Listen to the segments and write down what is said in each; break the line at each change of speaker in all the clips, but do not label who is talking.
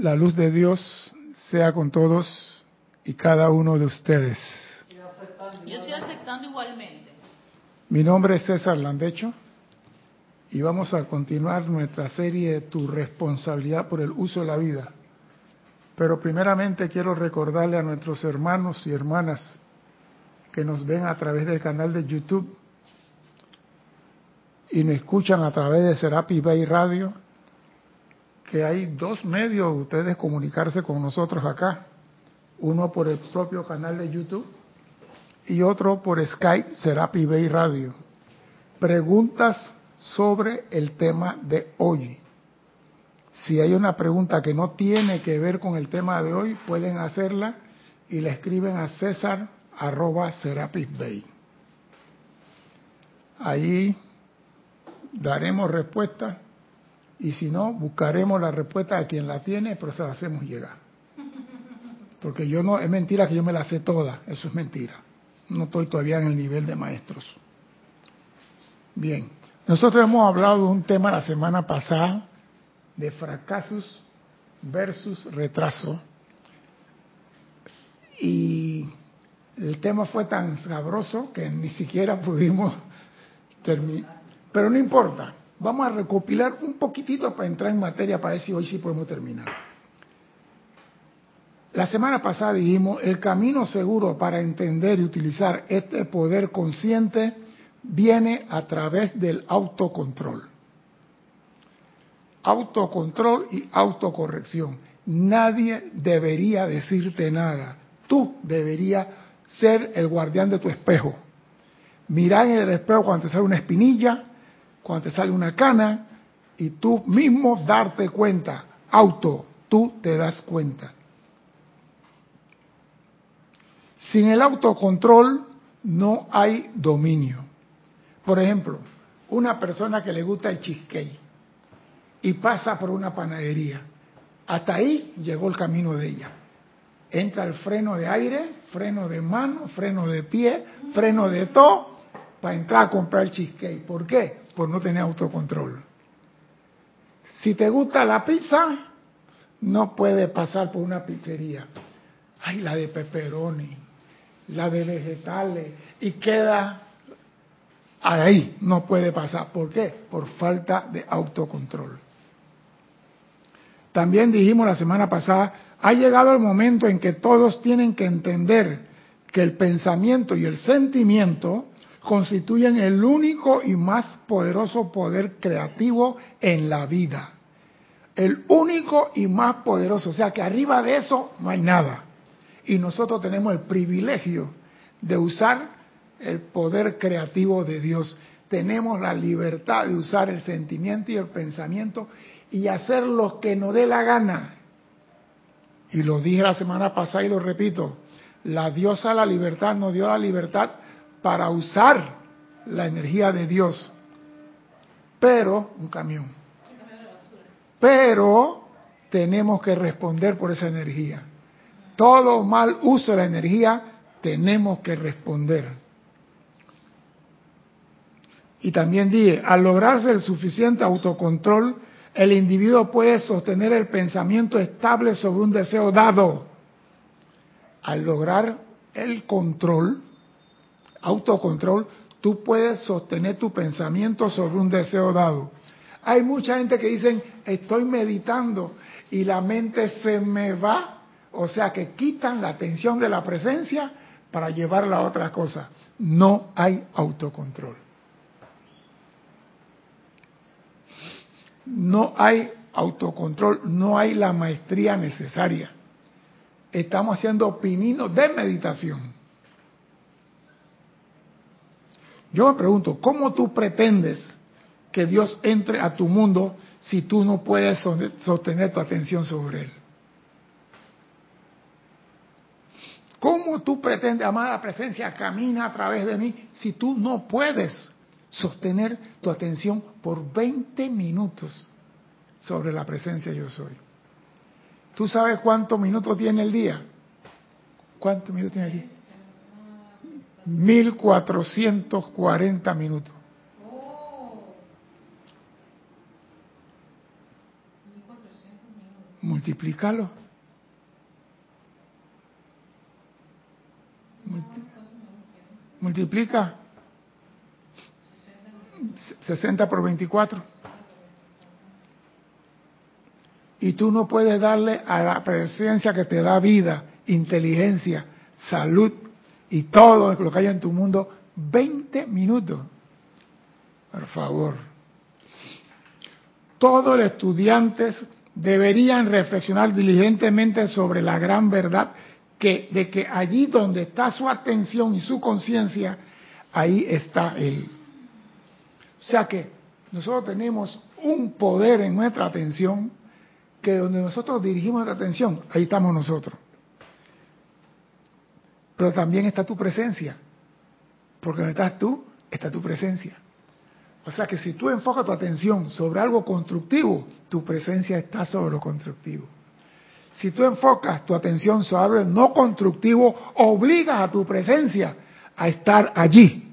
La luz de Dios sea con todos y cada uno de ustedes.
Yo estoy aceptando igualmente.
Mi nombre es César Landecho y vamos a continuar nuestra serie de Tu responsabilidad por el uso de la vida. Pero primeramente quiero recordarle a nuestros hermanos y hermanas que nos ven a través del canal de YouTube y nos escuchan a través de Serapi Bay Radio, que hay dos medios de ustedes comunicarse con nosotros acá. Uno por el propio canal de YouTube y otro por Skype Serapi Bay Radio. Preguntas sobre el tema de hoy. Si hay una pregunta que no tiene que ver con el tema de hoy, pueden hacerla y la escriben a César arroba Serapis Bay. Ahí daremos respuesta y si no, buscaremos la respuesta de quien la tiene, pero se la hacemos llegar. Porque yo no, es mentira que yo me la sé toda, eso es mentira. No estoy todavía en el nivel de maestros. Bien, nosotros hemos hablado de un tema la semana pasada de fracasos versus retraso. Y el tema fue tan sabroso que ni siquiera pudimos terminar. Pero no importa, vamos a recopilar un poquitito para entrar en materia para ver si hoy sí podemos terminar. La semana pasada dijimos, el camino seguro para entender y utilizar este poder consciente viene a través del autocontrol. Autocontrol y autocorrección. Nadie debería decirte nada. Tú deberías ser el guardián de tu espejo. Mirar en el espejo cuando te sale una espinilla, cuando te sale una cana, y tú mismo darte cuenta. Auto, tú te das cuenta. Sin el autocontrol no hay dominio. Por ejemplo, una persona que le gusta el cheesecake y pasa por una panadería. Hasta ahí llegó el camino de ella. Entra el freno de aire, freno de mano, freno de pie, freno de todo, para entrar a comprar cheesecake. ¿Por qué? Por no tener autocontrol. Si te gusta la pizza, no puedes pasar por una pizzería. Ay, la de pepperoni, la de vegetales, y queda ahí, no puede pasar. ¿Por qué? Por falta de autocontrol. También dijimos la semana pasada, ha llegado el momento en que todos tienen que entender que el pensamiento y el sentimiento constituyen el único y más poderoso poder creativo en la vida. El único y más poderoso. O sea que arriba de eso no hay nada. Y nosotros tenemos el privilegio de usar el poder creativo de Dios. Tenemos la libertad de usar el sentimiento y el pensamiento y hacer lo que nos dé la gana. Y lo dije la semana pasada y lo repito, la diosa la libertad nos dio la libertad para usar la energía de Dios. Pero, un camión. Pero tenemos que responder por esa energía. Todo mal uso de la energía tenemos que responder. Y también dije, al lograrse el suficiente autocontrol, el individuo puede sostener el pensamiento estable sobre un deseo dado. Al lograr el control, autocontrol, tú puedes sostener tu pensamiento sobre un deseo dado. Hay mucha gente que dicen, estoy meditando y la mente se me va, o sea que quitan la atención de la presencia para llevarla a otra cosa. No hay autocontrol. No hay autocontrol, no hay la maestría necesaria. Estamos haciendo pininos de meditación. Yo me pregunto, ¿cómo tú pretendes que Dios entre a tu mundo si tú no puedes sostener tu atención sobre Él? ¿Cómo tú pretendes, amada presencia, camina a través de mí si tú no puedes sostener tu atención por 20 minutos sobre la presencia yo soy? ¿Tú sabes cuántos minutos tiene el día? ¿Cuántos minutos tiene el día? 1440 minutos. multiplícalo. Multiplica 60 por 24. Y tú no puedes darle a la presencia que te da vida, inteligencia, salud y todo lo que haya en tu mundo 20 minutos. Por favor. Todos los estudiantes deberían reflexionar diligentemente sobre la gran verdad que de que allí donde está su atención y su conciencia, ahí está él. O sea que nosotros tenemos un poder en nuestra atención que donde nosotros dirigimos nuestra atención, ahí estamos nosotros. Pero también está tu presencia, porque donde estás tú, está tu presencia. O sea que si tú enfocas tu atención sobre algo constructivo, tu presencia está sobre lo constructivo. Si tú enfocas tu atención sobre algo no constructivo, obligas a tu presencia a estar allí.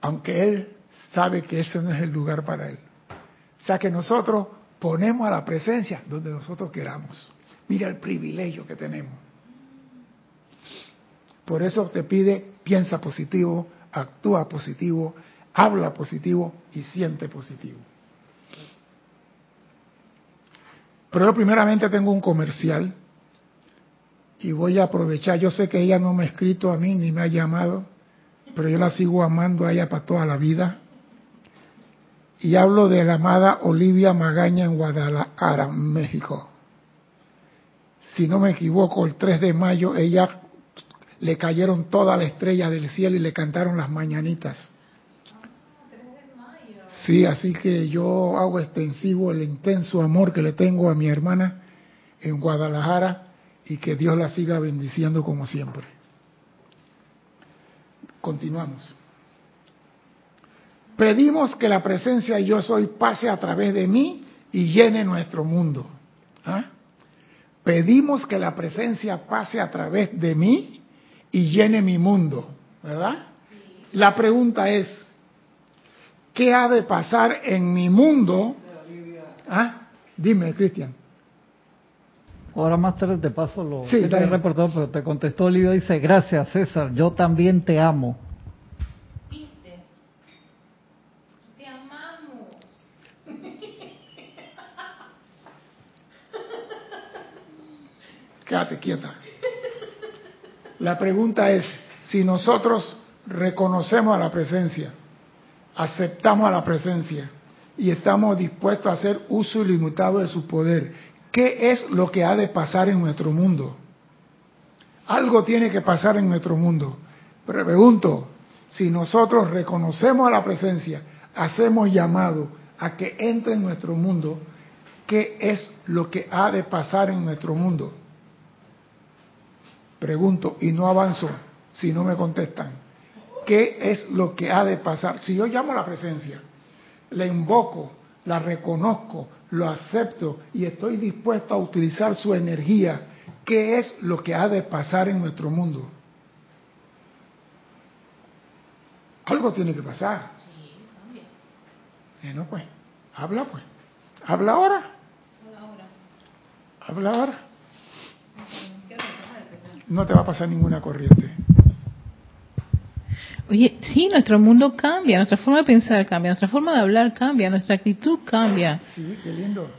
Aunque Él sabe que ese no es el lugar para Él. O sea que nosotros ponemos a la presencia donde nosotros queramos. Mira el privilegio que tenemos. Por eso te pide, piensa positivo, actúa positivo, habla positivo y siente positivo. Pero yo primeramente tengo un comercial y voy a aprovechar. Yo sé que ella no me ha escrito a mí ni me ha llamado, pero yo la sigo amando a ella para toda la vida. Y hablo de la amada Olivia Magaña en Guadalajara, México. Si no me equivoco, el 3 de mayo ella le cayeron todas las estrellas del cielo y le cantaron las mañanitas. Sí, así que yo hago extensivo el intenso amor que le tengo a mi hermana en Guadalajara y que Dios la siga bendiciendo como siempre. Continuamos. Pedimos que la presencia yo soy pase a través de mí y llene nuestro mundo. ¿Ah? Pedimos que la presencia pase a través de mí y llene mi mundo, ¿verdad? La pregunta es, ¿qué ha de pasar en mi mundo? ¿Ah? Dime, Cristian.
Ahora más tarde te paso lo
sí,
que te he reportado, pero te contestó Olivia, dice, gracias César, yo también te amo.
¿Viste? Te amamos.
Quédate quieta. La pregunta es, si nosotros reconocemos a la presencia, aceptamos a la presencia y estamos dispuestos a hacer uso ilimitado de su poder, ¿qué es lo que ha de pasar en nuestro mundo? Algo tiene que pasar en nuestro mundo. Pero pregunto, si nosotros reconocemos a la presencia, hacemos llamado a que entre en nuestro mundo, ¿qué es lo que ha de pasar en nuestro mundo? Pregunto y no avanzo si no me contestan. ¿Qué es lo que ha de pasar? Si yo llamo a la presencia, la invoco, la reconozco, lo acepto y estoy dispuesto a utilizar su energía, ¿qué es lo que ha de pasar en nuestro mundo? Algo tiene que pasar. Bueno, pues, habla pues. Habla ahora.
Hola, ahora.
Habla ahora. No te va a pasar ninguna corriente.
Oye, sí, nuestro mundo cambia, nuestra forma de pensar cambia, nuestra forma de hablar cambia, nuestra actitud cambia.
Sí, qué lindo.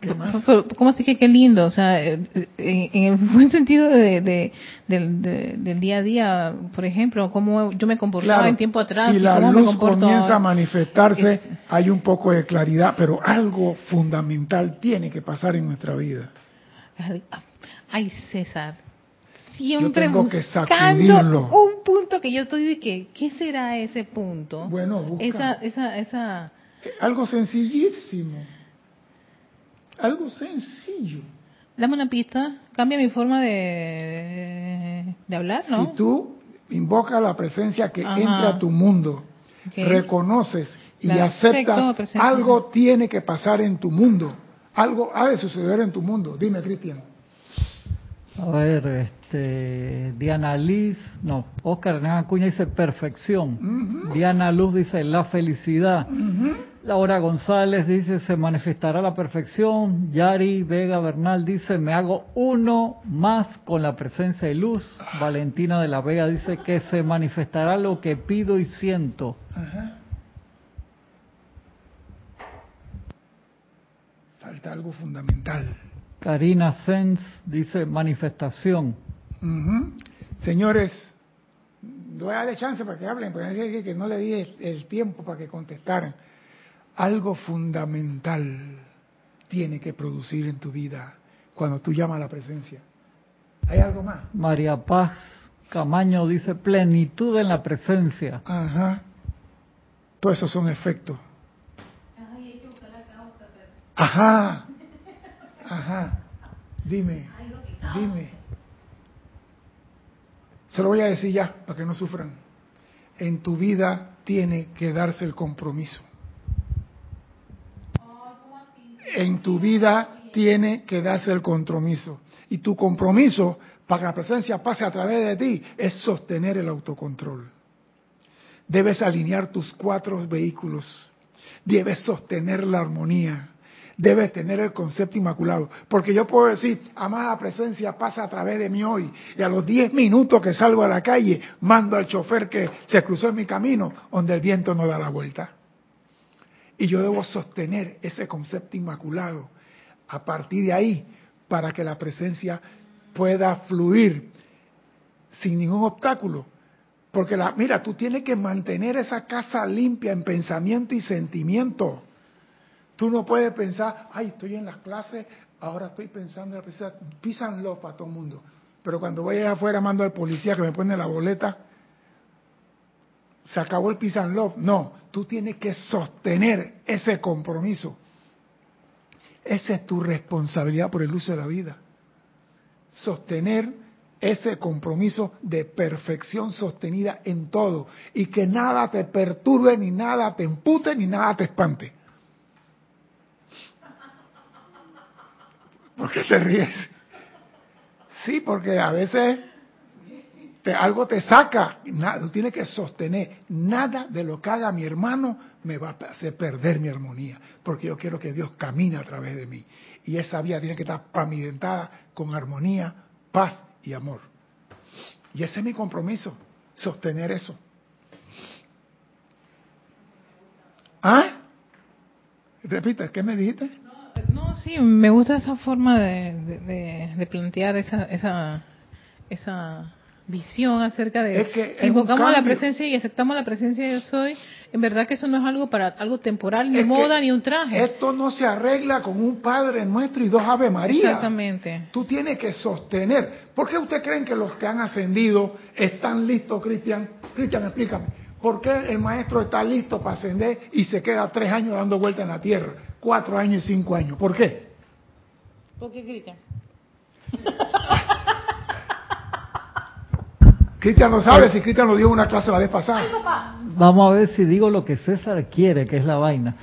¿Qué más?
¿Cómo así que qué lindo? O sea, eh, en, en el buen sentido de, de- del, de- del día a día, por ejemplo, cómo yo me comportaba en tiempo atrás
si
y
la
cómo me
luz
comporto
comienza
ahora.
a manifestarse,
Es-
hay un poco de claridad, pero algo fundamental tiene que pasar en nuestra vida.
Ay, César, siempre
tengo que
buscando
sacudirlo.
un punto que yo estoy de que, ¿qué será ese punto?
Bueno, busca.
esa, esa, esa,
Eh, Algo sencillísimo. Algo sencillo.
dame una pista, cambia mi forma de, de hablar, ¿no?
Si tú invocas la presencia que
Ajá.
entra a tu mundo, reconoces y
La
aceptas, algo tiene que pasar en tu mundo. Algo ha de suceder en tu mundo. Dime, Cristian.
A ver, este, Diana Liz, no, Oscar Hernán Acuña dice perfección. Diana Luz dice la felicidad. Laura González dice se manifestará la perfección. Yari Vega Bernal dice me hago uno más con la presencia de luz. Valentina de la Vega dice que se manifestará lo que pido y siento.
Falta algo fundamental.
Karina Sens dice manifestación.
Señores, voy a darle chance para que hablen, porque que, que no le di el, el tiempo para que contestaran. Algo fundamental tiene que producir en tu vida cuando tú llamas a la presencia. ¿Hay algo más?
María Paz Camaño dice plenitud en la presencia.
Ajá. Todos esos son efectos. Ajá. Ajá. Dime. Dime. Se lo voy a decir ya, para que no sufran. En tu vida tiene que darse el compromiso. En tu vida tiene que darse el compromiso. Y tu compromiso para que la presencia pase a través de ti es sostener el autocontrol. Debes alinear tus cuatro vehículos. Debes sostener la armonía. Debes tener el concepto inmaculado. Porque yo puedo decir, amada presencia pasa a través de mí hoy. Y a los 10 minutos que salgo a la calle, mando al chofer que se cruzó en mi camino, donde el viento no da la vuelta. Y yo debo sostener ese concepto inmaculado a partir de ahí para que la presencia pueda fluir sin ningún obstáculo. Porque la, mira, tú tienes que mantener esa casa limpia en pensamiento y sentimiento. Tú no puedes pensar, ay, estoy en las clases, ahora estoy pensando en la presencia. Písanlo para todo el mundo. Pero cuando voy afuera mando al policía que me pone la boleta, se acabó el peace and love. No, tú tienes que sostener ese compromiso. Esa es tu responsabilidad por el uso de la vida. Sostener ese compromiso de perfección sostenida en todo y que nada te perturbe, ni nada te empute, ni nada te espante. ¿Por qué te ríes? Sí, porque a veces te, algo te saca, nada, tú tienes que sostener. Nada de lo que haga mi hermano me va a hacer perder mi armonía, porque yo quiero que Dios camine a través de mí. Y esa vía tiene que estar pavimentada con armonía, paz y amor. Y ese es mi compromiso, sostener eso. ¿Ah? Repita, ¿qué me dijiste?
No, sí, me gusta esa forma de, de, de plantear esa, esa, esa visión acerca de
Es que
si invocamos la presencia y aceptamos la presencia de yo soy, en verdad que eso no es algo para algo temporal, ni
Es
moda, ni un traje.
Esto no se arregla con un Padre Nuestro y dos Ave María.
Exactamente.
Tú tienes que sostener. ¿Por qué ustedes creen que los que han ascendido están listos, Cristian? Cristian, explícame. ¿Por qué el maestro está listo para ascender y se queda tres años dando vuelta en la tierra? Cuatro años y cinco años. ¿Por qué?
¿Por qué gritan?
Cristian no sabe si Cristian lo dio en una clase la vez pasada.
Vamos a ver si digo lo que César quiere, que es la vaina.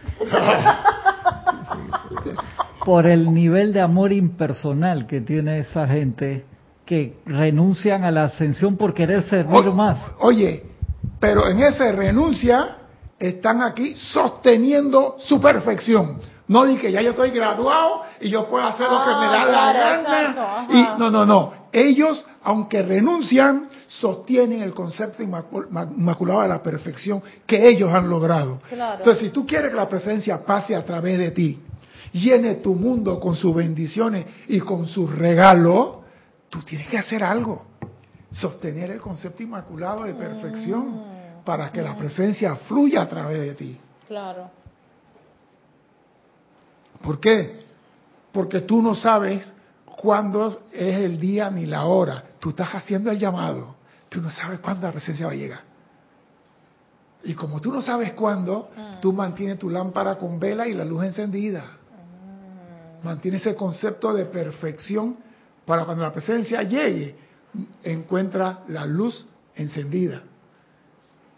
Por el nivel de amor impersonal que tiene esa gente que renuncian a la ascensión por querer servir
O-
más.
Oye, pero en esa renuncia están aquí sosteniendo su perfección. No di que ya yo estoy graduado y yo puedo hacer lo que me da
Ah,
la gana.
exacto.
Y no, no, no. Ellos, aunque renuncian, sostienen el concepto inmacu- ma- inmaculado de la perfección que ellos han logrado.
Claro.
Entonces, si tú quieres que la presencia pase a través de ti, llene tu mundo con sus bendiciones y con sus regalos, tú tienes que hacer algo sostener el concepto inmaculado de perfección para que la presencia fluya a través de ti.
Claro.
¿Por qué? Porque tú no sabes cuándo es el día ni la hora. Tú estás haciendo el llamado. Tú no sabes cuándo la presencia va a llegar. Y como tú no sabes cuándo, tú mantienes tu lámpara con vela y la luz encendida. Mantiene ese concepto de perfección para cuando la presencia llegue, encuentra la luz encendida.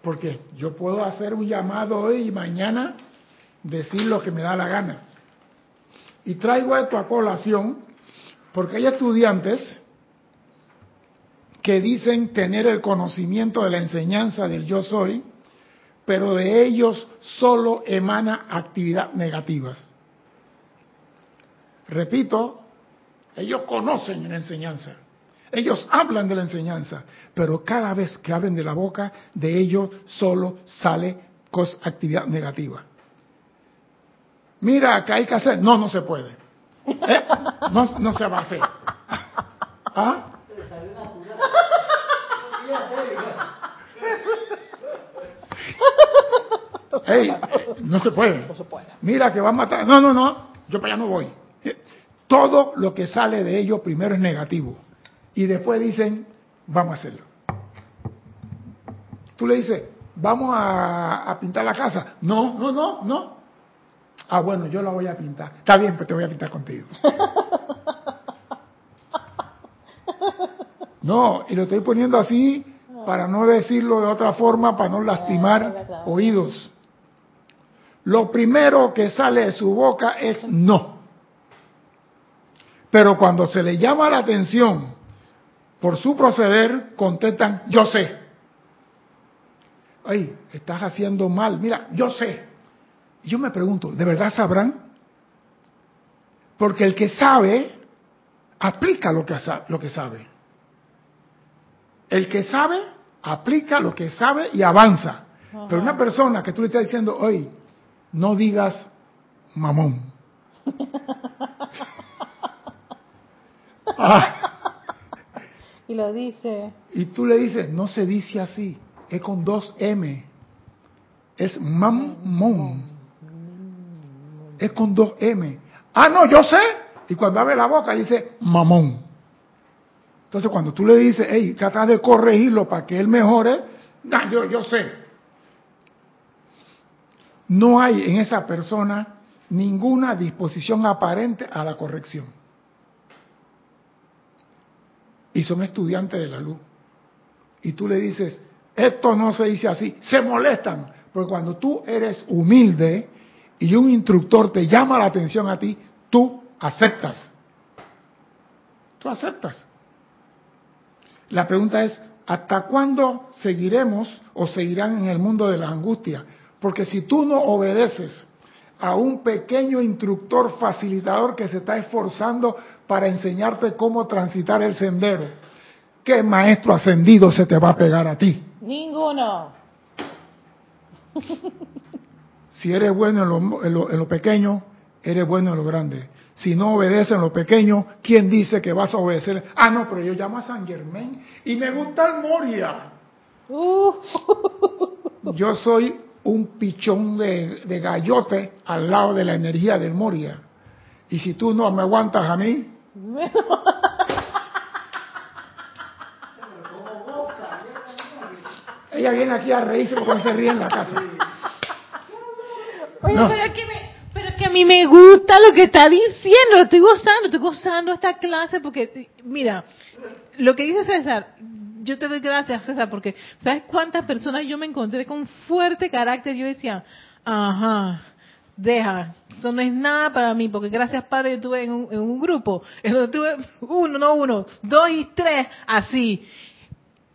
Porque yo puedo hacer un llamado hoy y mañana decir lo que me da la gana. Y traigo esto a colación porque hay estudiantes que dicen tener el conocimiento de la enseñanza del yo soy, pero de ellos solo emana actividad negativas. Repito, ellos conocen la enseñanza, ellos hablan de la enseñanza, pero cada vez que abren de la boca de ellos solo sale actividad negativa. Mira, que hay que hacer. No, no se puede. ¿Eh? No, no se va a hacer. ¿Ah? no se puede. No se puede. Mira que va a matar. No, no, no. Yo para allá no voy. Todo lo que sale de ellos primero es negativo. Y después dicen, vamos a hacerlo. Tú le dices, vamos a, a pintar la casa. No, no, no, no. Ah, bueno, yo la voy a pintar. Está bien, pues te voy a pintar contigo. No, y lo estoy poniendo así para no decirlo de otra forma, para no lastimar oídos. Lo primero que sale de su boca es no. Pero cuando se le llama la atención por su proceder, contestan, yo sé. Ay, estás haciendo mal. Mira, yo sé. Yo me pregunto, ¿de verdad sabrán? Porque el que sabe, aplica lo que, lo que sabe. El que sabe, aplica lo que sabe y avanza. Pero una persona que tú le estás diciendo, oye, no digas mamón.
Ah. Y lo dice.
Y tú le dices, no se dice así, es con dos M. Es mamón. Es con dos M. Ah, no, yo sé. Y cuando abre la boca dice mamón. Entonces cuando tú le dices, hey, trata de corregirlo para que él mejore, no, yo, yo sé. No hay en esa persona ninguna disposición aparente a la corrección. Y son estudiantes de la luz. Y tú le dices, esto no se dice así, se molestan. Porque cuando tú eres humilde y un instructor te llama la atención a ti, tú aceptas. Tú aceptas. La pregunta es, ¿hasta cuándo seguiremos o seguirán en el mundo de la angustia? Porque si tú no obedeces a un pequeño instructor facilitador que se está esforzando para enseñarte cómo transitar el sendero, ¿qué maestro ascendido se te va a pegar a ti?
Ninguno.
Si eres bueno en lo, en lo pequeño, eres bueno en lo grande. Si no obedeces en lo pequeño, ¿quién dice que vas a obedecer? Ah, no, pero yo llamo a San Germain y me gusta el Moria. Uh. Yo soy un pichón de, de gallote al lado de la energía del Moria. Y si tú no me aguantas a mí... Ella viene aquí a reírse porque se ríe en la casa.
Oye, pero que me, que a mí me gusta lo que está diciendo, lo estoy gozando, estoy gozando esta clase porque, mira, lo que dice César, yo te doy gracias, César, porque ¿sabes cuántas personas yo me encontré con fuerte carácter? Yo decía, ajá, deja, eso no es nada para mí, porque gracias Padre yo estuve en un, en un grupo, en donde tuve uno, no uno, dos y tres, así.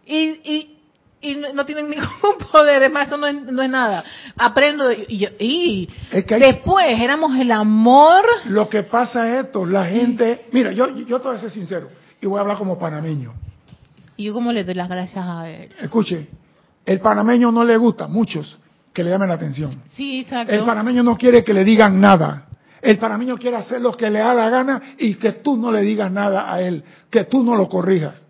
Y, y, y no, tienen ningún poder, es más, eso no es, no es nada. Aprendo y, y después éramos el amor.
Lo que pasa es esto, la gente, mira, yo, yo te voy a ser sincero y voy a hablar como panameño.
Y yo como le doy las gracias a él.
Escuche, el panameño no le gusta, muchos, que le llamen la atención.
Sí, exacto.
El panameño no quiere que le digan nada. El panameño quiere hacer lo que le da la gana y que tú no le digas nada a él, que tú no lo corrijas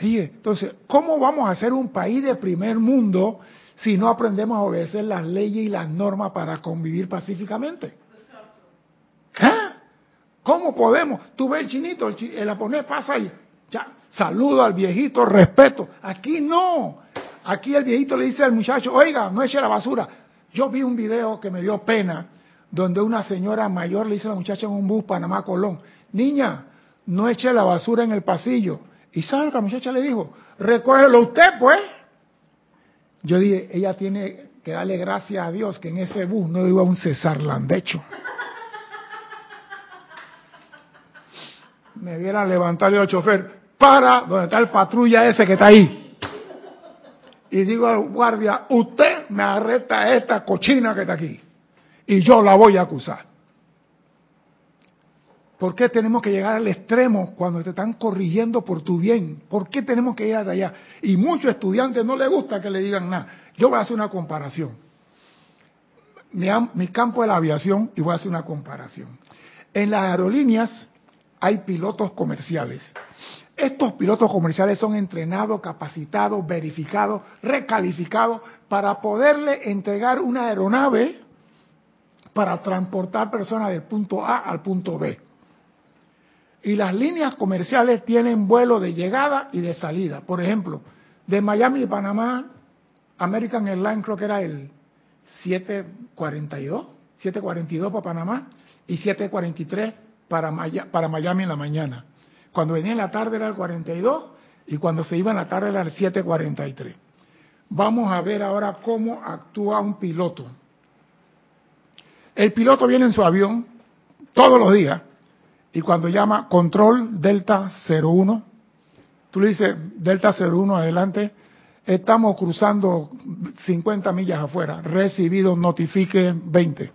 entonces, ¿cómo vamos a ser un país de primer mundo si no aprendemos a obedecer las leyes y las normas para convivir pacíficamente? ¿Eh? ¿Cómo podemos? Tú ves el chinito, el, el japonés pasa y saludo al viejito, respeto. Aquí no. Aquí el viejito le dice al muchacho, oiga, no eche la basura. Yo vi un video que me dio pena, donde una señora mayor le dice a la muchacha en un bus Panamá-Colón, niña, no eche la basura en el pasillo y sabe la muchacha le dijo, recógelo usted pues. Yo dije, ella tiene que darle gracias a Dios que en ese bus no iba un César Landecho. Me viera levantarle al chofer, para donde está el patrulla ese que está ahí. Y digo al guardia, usted me arresta a esta cochina que está aquí. Y yo la voy a acusar. ¿Por qué tenemos que llegar al extremo cuando te están corrigiendo por tu bien? ¿Por qué tenemos que ir hasta allá? Y muchos estudiantes no les gusta que le digan nada. Yo voy a hacer una comparación. Mi, mi campo es la aviación y voy a hacer una comparación. En las aerolíneas hay pilotos comerciales. Estos pilotos comerciales son entrenados, capacitados, verificados, recalificados para poderle entregar una aeronave para transportar personas del punto A al punto B. Y las líneas comerciales tienen vuelo de llegada y de salida. Por ejemplo, de Miami y Panamá, American Airlines creo que era el 742, 742 para Panamá y 743 para, para Miami en la mañana. Cuando venía en la tarde era el 42 y cuando se iba en la tarde era el 743. Vamos a ver ahora cómo actúa un piloto. El piloto viene en su avión todos los días y cuando llama control Delta 01, tú le dices Delta 01 adelante, estamos cruzando 50 millas afuera, recibido, notifique 20.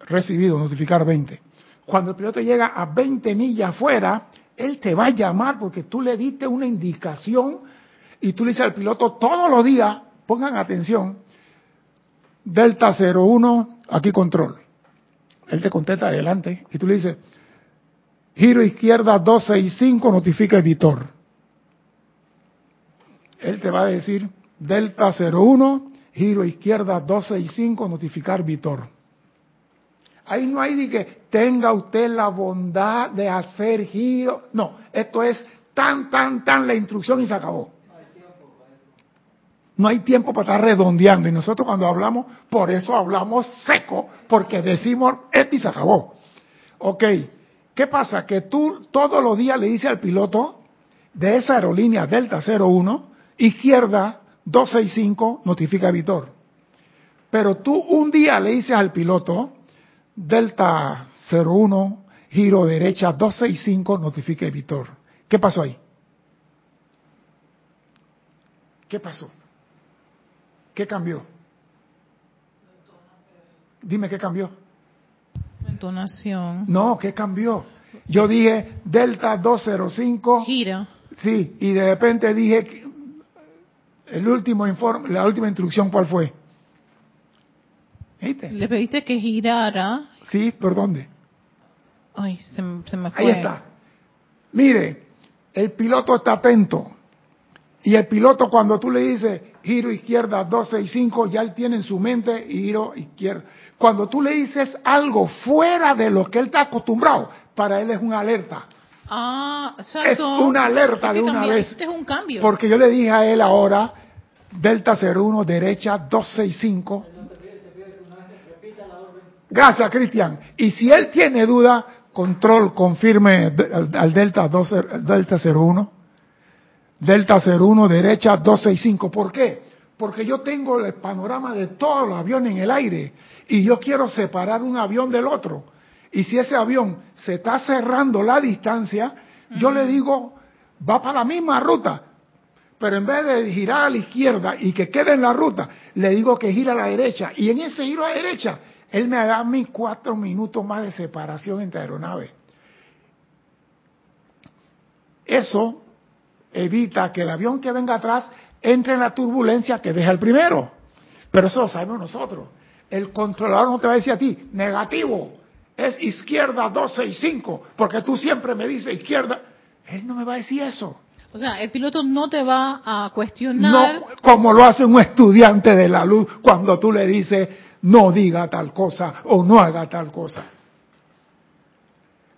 Recibido, notificar 20. Cuando el piloto llega a 20 millas afuera, él te va a llamar porque tú le diste una indicación y tú le dices al piloto todos los días, pongan atención, Delta 01, aquí control. Él te contesta adelante y tú le dices, Giro izquierda 265, notifica editor. Él te va a decir Delta 01, giro izquierda 265, notificar Vitor. Ahí no hay de que tenga usted la bondad de hacer giro. No, esto es tan, tan, tan la instrucción y se acabó. No hay tiempo para estar redondeando. Y nosotros cuando hablamos, por eso hablamos seco, porque decimos esto y se acabó. Ok, ¿Qué pasa? Que tú todos los días le dices al piloto de esa aerolínea Delta 01, izquierda 265, notifica a Vitor. Pero tú un día le dices al piloto Delta 01, giro derecha 265, notifica a Vitor. ¿Qué pasó ahí? ¿Qué pasó? ¿Qué cambió? Dime qué cambió.
Entonación.
No, ¿qué cambió? Yo dije Delta 205.
Gira.
Sí, y de repente dije el último informe, la última instrucción, ¿cuál fue?
¿Viste? Le pediste que girara.
Sí, ¿por dónde?
Ay, se, se me fue.
Ahí está. Mire, el piloto está atento. Y el piloto cuando tú le dices giro izquierda 265, ya él tiene en su mente giro izquierda. Cuando tú le dices algo fuera de lo que él está acostumbrado, para él es una alerta.
Ah,
Es una alerta de una vez.
Este es un cambio.
Porque yo le dije a él ahora, Delta 01, derecha 265. Gracias, Cristian. Y si él tiene duda, control, confirme al, Delta, 2, Delta 01. Delta 01, derecha 265. ¿Por qué? Porque yo tengo el panorama de todos los aviones en el aire y yo quiero separar un avión del otro. Y si ese avión se está cerrando la distancia, yo le digo, va para la misma ruta, pero en vez de girar a la izquierda y que quede en la ruta, le digo que gira a la derecha. Y en ese giro a la derecha, él me da mis cuatro minutos más de separación entre aeronaves. Eso evita que el avión que venga atrás entre en la turbulencia que deja el primero. Pero eso lo sabemos nosotros. El controlador no te va a decir a ti, negativo, es izquierda 265, porque tú siempre me dices izquierda. Él no me va a decir eso.
O sea, el piloto no te va a cuestionar.
No, como lo hace un estudiante de la luz cuando tú le dices no diga tal cosa o no haga tal cosa.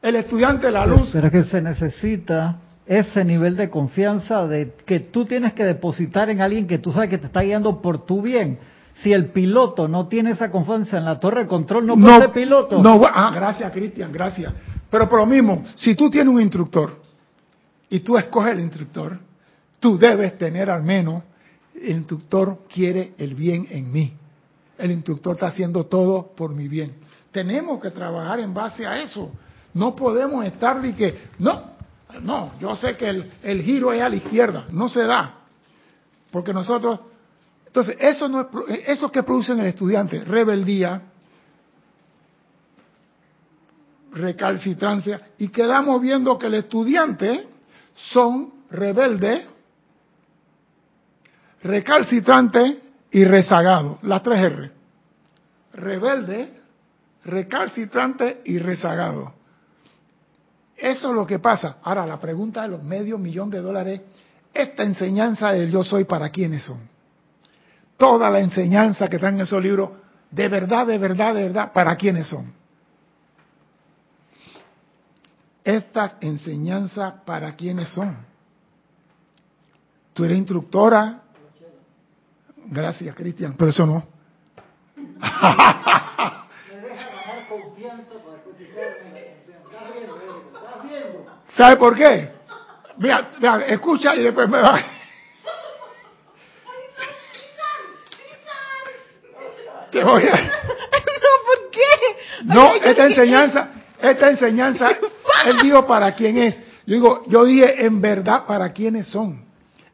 El estudiante de la luz.
Pero es que se necesita ese nivel de confianza de que tú tienes que depositar en alguien que tú sabes que te está guiando por tu bien. Si el piloto no tiene esa confianza en la torre de control, no puede ser piloto.
No, ah, gracias, Cristian, gracias. Pero por lo mismo, si tú tienes un instructor y tú escoges el instructor, tú debes tener al menos, el instructor quiere el bien en mí. El instructor está haciendo todo por mi bien. Tenemos que trabajar en base a eso. No podemos estar de que, no, No, yo sé que el, el giro es a la izquierda, no se da. Porque nosotros, entonces, eso no es, eso que produce en el estudiante, rebeldía, recalcitrancia, y quedamos viendo que el estudiante son rebelde, recalcitrante y rezagado, las tres R. Rebelde, recalcitrante y rezagado. Eso es lo que pasa. Ahora, la pregunta de los medio millón de dólares, esta enseñanza del yo soy, ¿para quiénes son? Toda la enseñanza que está en esos libros, de verdad, de verdad, de verdad, ¿para quiénes son? Estas enseñanzas, ¿para quiénes son? Tú eres instructora. Gracias, Cristian, pero eso no. ¿Sabe por qué? Mira, mira, escucha y después me va. Te voy a...
No, ¿por qué?
No, esta enseñanza, esta enseñanza, él dijo para quién es. Yo digo, yo dije en verdad para quiénes son.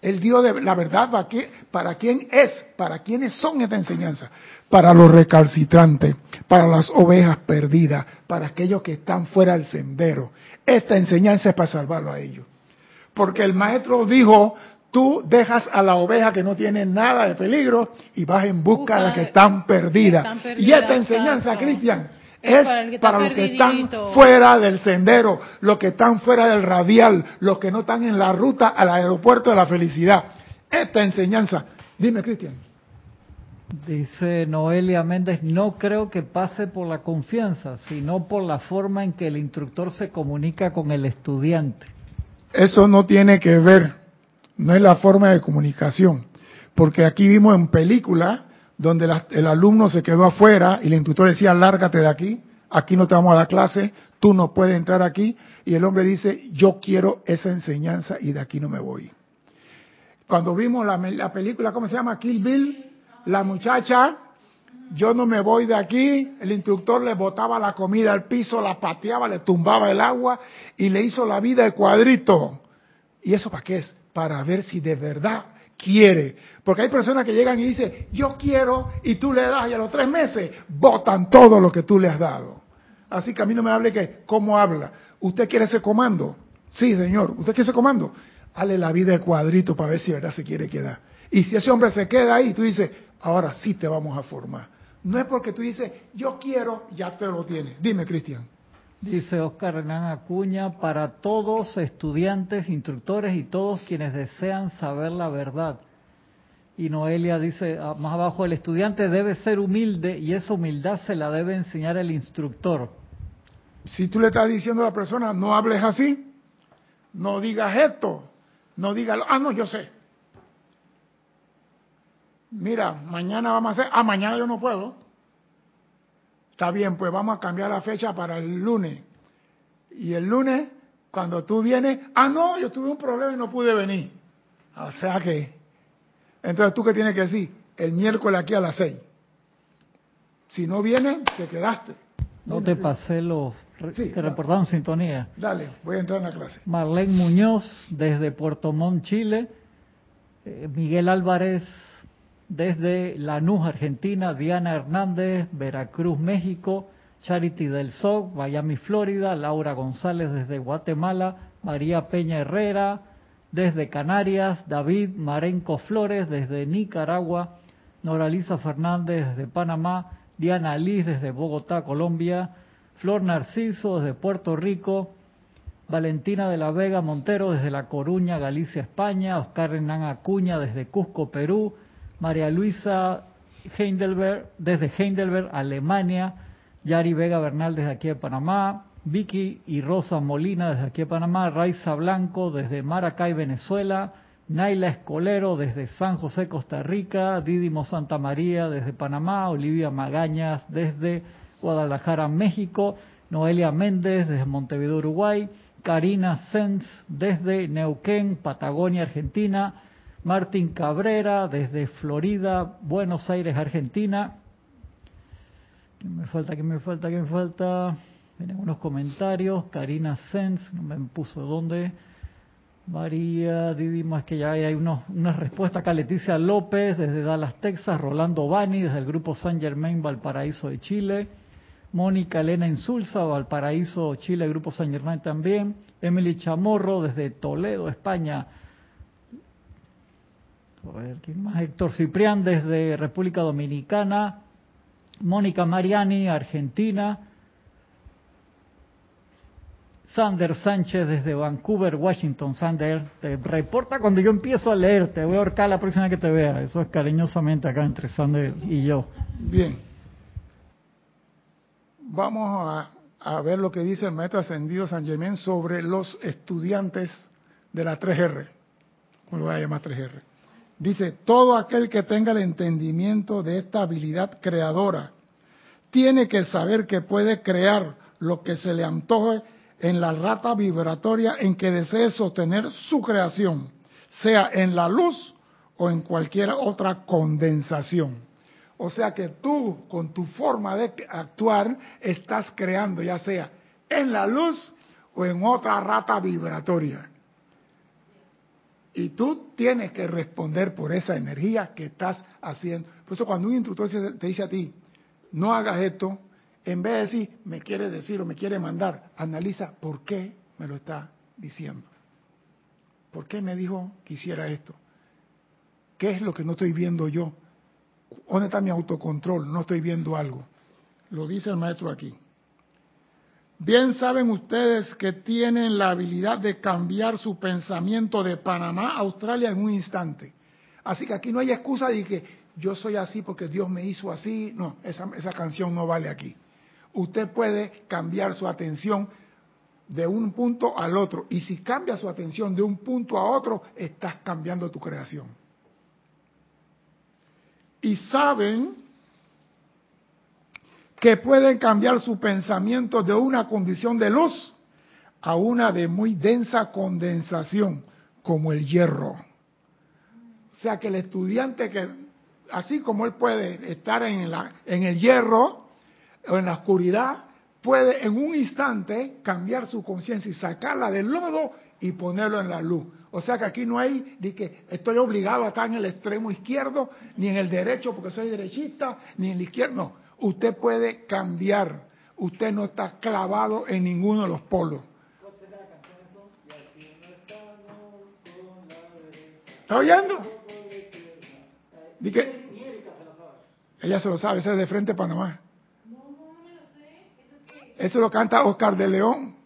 Él dijo de la verdad para, qué, para quién es, para quiénes son esta enseñanza. Para los recalcitrantes, para las ovejas perdidas, para aquellos que están fuera del sendero. Esta enseñanza es para salvarlo a ellos. Porque el maestro dijo, tú dejas a la oveja que no tiene nada de peligro y vas en busca de las que están perdidas.
están perdidas,
y esta enseñanza. Cristian,
Es para
los que están fuera del sendero, los que están fuera del radial, los que no están en la ruta al aeropuerto de la felicidad. Esta enseñanza, dime Cristian,
Dice Noelia Méndez, no creo que pase por la confianza, sino por la forma en que el instructor se comunica con el estudiante.
eso no tiene que ver, no es la forma de comunicación, porque aquí vimos en película donde el alumno se quedó afuera y el instructor decía, lárgate de aquí, aquí no te vamos a dar clase, tú no puedes entrar aquí, y el hombre dice, yo quiero esa enseñanza y de aquí no me voy. Cuando vimos la, la película, ¿cómo se llama? Kill Bill, la muchacha, yo no me voy de aquí, el instructor le botaba la comida al piso, la pateaba, le tumbaba el agua y le hizo la vida de cuadrito. ¿Y eso para qué es? Para ver si de verdad quiere. Porque hay personas que llegan y dicen, yo quiero, y tú le das, y a los tres meses botan todo lo que tú le has dado. Así que a mí no me hable que, ¿cómo habla? ¿Usted quiere ese comando? Sí, señor. ¿Usted quiere ese comando? Hale la vida de cuadrito para ver si verdad se quiere quedar. Y si ese hombre se queda ahí, tú dices, ahora sí te vamos a formar. No es porque tú dices, yo quiero, ya te lo tienes. Dime, Cristian.
Dice Oscar Hernán Acuña, para todos estudiantes, instructores y todos quienes desean saber la verdad. Y Noelia dice, ah, más abajo, el estudiante debe ser humilde y esa humildad se la debe enseñar el instructor.
Si tú le estás diciendo a la persona, no hables así, no digas esto, no digas, ah, no, yo sé. Mira, mañana vamos a hacer, ah, mañana yo no puedo. Está bien, pues vamos a cambiar la fecha para el lunes. Y el lunes, cuando tú vienes, ah, no, yo tuve un problema y no pude venir. O sea que, entonces tú qué tienes que decir, el miércoles aquí a las seis. Si no vienes, te quedaste.
No te pasé los
Sí, va.
reportaron sintonía.
Dale, voy a entrar en la clase.
Marlene Muñoz desde Puerto Montt, Chile. Eh, Miguel Álvarez desde Lanús, Argentina. Diana Hernández, Veracruz, México. Charity del SOC, Miami, Florida. Laura González desde Guatemala. María Peña Herrera desde Canarias. David Marenco Flores desde Nicaragua. Noralisa Fernández desde Panamá. Diana Liz desde Bogotá, Colombia. Flor Narciso desde Puerto Rico. Valentina de la Vega Montero desde La Coruña, Galicia, España, Oscar Hernán Acuña desde Cusco, Perú, María Luisa Heidelberg desde Heidelberg, Alemania, Yari Vega Bernal desde aquí de Panamá, Vicky y Rosa Molina desde aquí de Panamá, Raiza Blanco desde Maracay, Venezuela, Naila Escolero desde San José, Costa Rica, Didimo Santa María desde Panamá, Olivia Magañas desde Guadalajara, México, Noelia Méndez desde Montevideo, Uruguay, Karina Sens desde Neuquén, Patagonia, Argentina, Martín Cabrera desde Florida, Buenos Aires, Argentina. ¿Qué me falta? ¿Qué me falta? ¿Qué me falta? Vienen unos comentarios. Karina Sens, no me puso dónde. María Didi, más que ya hay unos, una respuesta acá. Leticia López desde Dallas, Texas. Rolando Bani desde el grupo San Germain, Valparaíso de Chile. Mónica Elena Insulza, Valparaíso, Chile, Grupo San Germán también. Emily Chamorro desde Toledo, España. A ver, ¿quién más? Héctor Ciprián desde República Dominicana. Mónica Mariani, Argentina. Sander Sánchez desde Vancouver, Washington. Sander, te reporta cuando yo empiezo a leerte. voy a ahorcar la próxima vez que te vea. Eso es cariñosamente acá entre Sander y yo.
Bien. Vamos a, a ver lo que dice el maestro ascendido San Germán sobre los estudiantes de la 3R. ¿Cómo lo voy a llamar 3R? Dice, todo aquel que tenga el entendimiento de esta habilidad creadora tiene que saber que puede crear lo que se le antoje en la rata vibratoria en que desee sostener su creación, sea en la luz o en cualquier otra condensación. O sea que tú, con tu forma de actuar, estás creando, ya sea en la luz o en otra rata vibratoria. Y tú tienes que responder por esa energía que estás haciendo. Por eso cuando un instructor te dice a ti, no hagas esto, en vez de decir, me quiere decir o me quiere mandar, analiza por qué me lo está diciendo. ¿Por qué me dijo que hiciera esto? ¿Qué es lo que no estoy viendo yo? ¿Dónde está mi autocontrol? No estoy viendo algo. Lo dice el maestro aquí. Bien saben ustedes que tienen la habilidad de cambiar su pensamiento de Panamá a Australia en un instante. Así que aquí no hay excusa de que yo soy así porque Dios me hizo así. No, esa, esa canción no vale aquí. Usted puede cambiar su atención de un punto al otro. Y si cambia su atención de un punto a otro, estás cambiando tu creación. Y saben que pueden cambiar su pensamiento de una condición de luz a una de muy densa condensación, como el hierro. O sea que el estudiante que, así como él puede estar en, la, en el hierro o en la oscuridad, puede en un instante cambiar su conciencia y sacarla del lodo y ponerlo en la luz. O sea que aquí no hay de que estoy obligado a estar en el extremo izquierdo, ni en el derecho porque soy derechista, ni en el izquierdo. Usted puede cambiar. Usted no está clavado en ninguno de los polos. ¿Está oyendo? Dice ella se lo sabe, ese es de frente Panamá. Eso lo canta Oscar de León.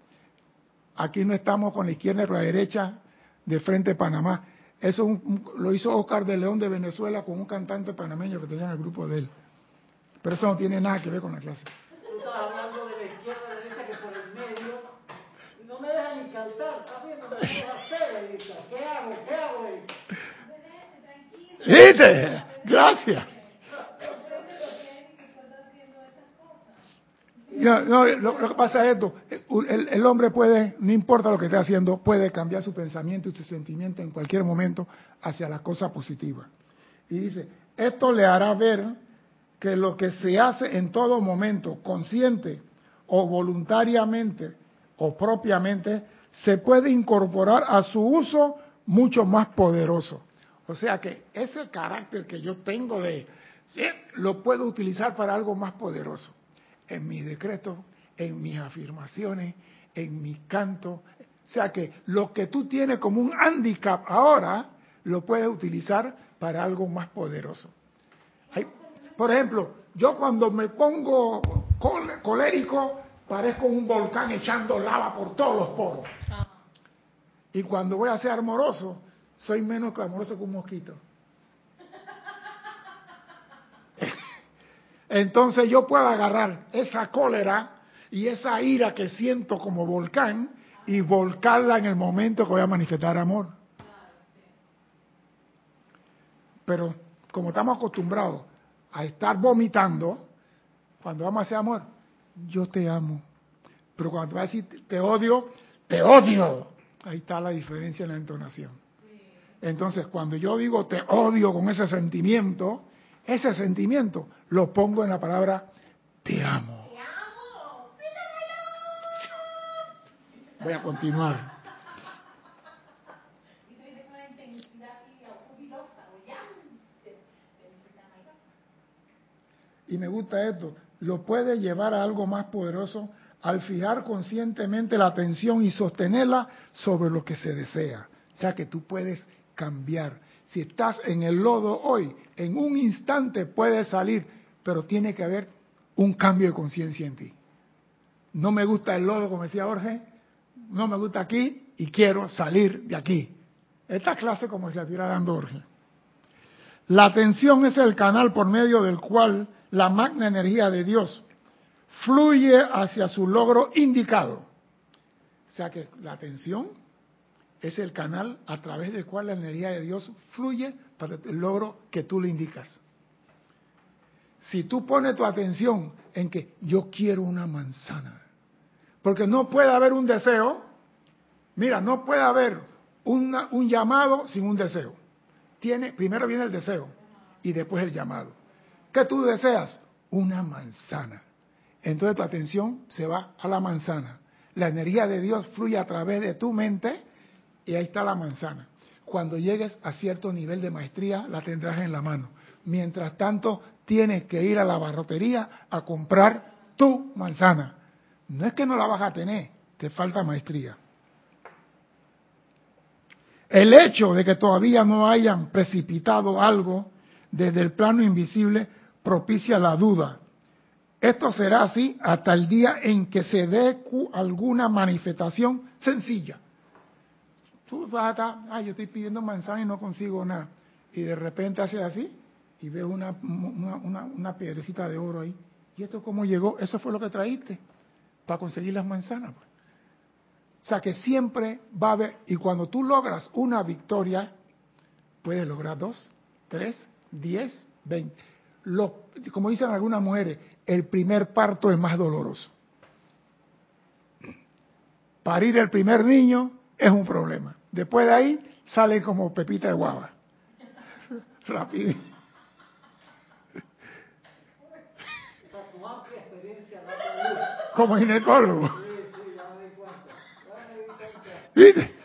Aquí no estamos con la izquierda y la derecha de frente Panamá. Eso lo hizo Oscar de León de Venezuela con un cantante panameño que tenía en el grupo de él. Pero eso no tiene nada que ver con la clase.
Tú estás hablando de la izquierda, derecha, que por el medio no me deja ni cantar, ¿estás viendo? Me deja hacer, ¿Qué hago? ¿Qué hago?
¿Viste? Gracias. No, no, lo, que pasa es esto, el, el, hombre puede, no importa lo que esté haciendo, puede cambiar su pensamiento y su sentimiento en cualquier momento hacia la cosa positiva. Y dice, esto le hará ver que lo que se hace en todo momento, consciente o voluntariamente o propiamente, se puede incorporar a su uso mucho más poderoso. O sea que ese carácter que yo tengo de, ¿sí? lo puedo utilizar para algo más poderoso. En mi decreto, en mis afirmaciones, en mi canto. O sea que lo que tú tienes como un handicap ahora, lo puedes utilizar para algo más poderoso. Por ejemplo, yo cuando me pongo colérico, parezco un volcán echando lava por todos los poros. Ah. Y cuando voy a ser amoroso, soy menos clamoroso que un mosquito. Entonces yo puedo agarrar esa cólera y esa ira que siento como volcán y volcarla en el momento que voy a manifestar amor. Pero como estamos acostumbrados a estar vomitando, cuando vamos a hacer amor, yo te amo. Pero cuando vas a decir te odio, te odio. Ahí está la diferencia en la entonación. Entonces, cuando yo digo te odio con ese sentimiento, ese sentimiento lo pongo en la palabra te amo. Voy a continuar. Y me gusta esto, lo puede llevar a algo más poderoso al fijar conscientemente la atención y sostenerla sobre lo que se desea. O sea que tú puedes cambiar. Si estás en el lodo hoy, en un instante puedes salir, pero tiene que haber un cambio de conciencia en ti. No me gusta el lodo, como decía Jorge, no me gusta aquí y quiero salir de aquí. Esta clase como si la estuviera dando Jorge. La atención es el canal por medio del cual la magna energía de Dios fluye hacia su logro indicado. O sea que la atención es el canal a través del cual la energía de Dios fluye para el logro que tú le indicas. Si tú pones tu atención en que yo quiero una manzana, porque no puede haber un deseo, mira, no puede haber un llamado sin un deseo. Tiene, primero viene el deseo y después el llamado. ¿Qué tú deseas? Una manzana. Entonces tu atención se va a la manzana. La energía de Dios fluye a través de tu mente y ahí está la manzana. Cuando llegues a cierto nivel de maestría, la tendrás en la mano. Mientras tanto, tienes que ir a la barrotería a comprar tu manzana. No es que no la vas a tener, te falta maestría. El hecho de que todavía no hayan precipitado algo desde el plano invisible propicia la duda. Esto será así hasta el día en que se dé alguna manifestación sencilla. Tú vas a estar, ah, yo estoy pidiendo manzana y no consigo nada. Y de repente hace así y ves una, una, una, piedrecita de oro ahí. ¿Y esto cómo llegó? Eso fue lo que traíste para conseguir las manzanas. Pues. O sea que siempre va a haber, y cuando tú logras una victoria, puedes lograr dos, tres, diez, veinte como dicen algunas mujeres, el primer parto es más doloroso. Parir el primer niño es un problema. Después de ahí sale como pepita de guava. Rápido. Como ginecólogo. ¿Viste?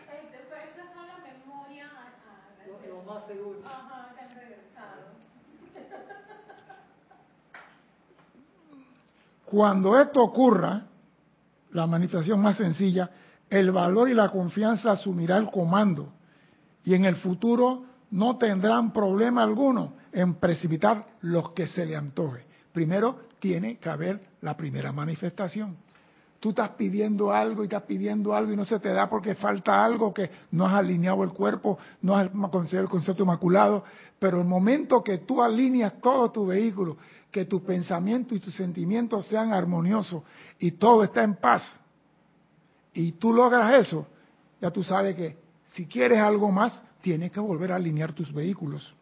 Cuando esto ocurra, la manifestación más sencilla, el valor y la confianza asumirá el comando y en el futuro no tendrán problema alguno en precipitar los que se le antoje. Primero tiene que haber la primera manifestación. Tú estás pidiendo algo y estás pidiendo algo y no se te da porque falta algo que no has alineado el cuerpo, no has conseguido el concepto inmaculado, pero el momento que tú alineas todo tu vehículo que tu pensamiento y tus sentimientos sean armoniosos y todo está en paz, y tú logras eso, ya tú sabes que si quieres algo más, tienes que volver a alinear tus vehículos.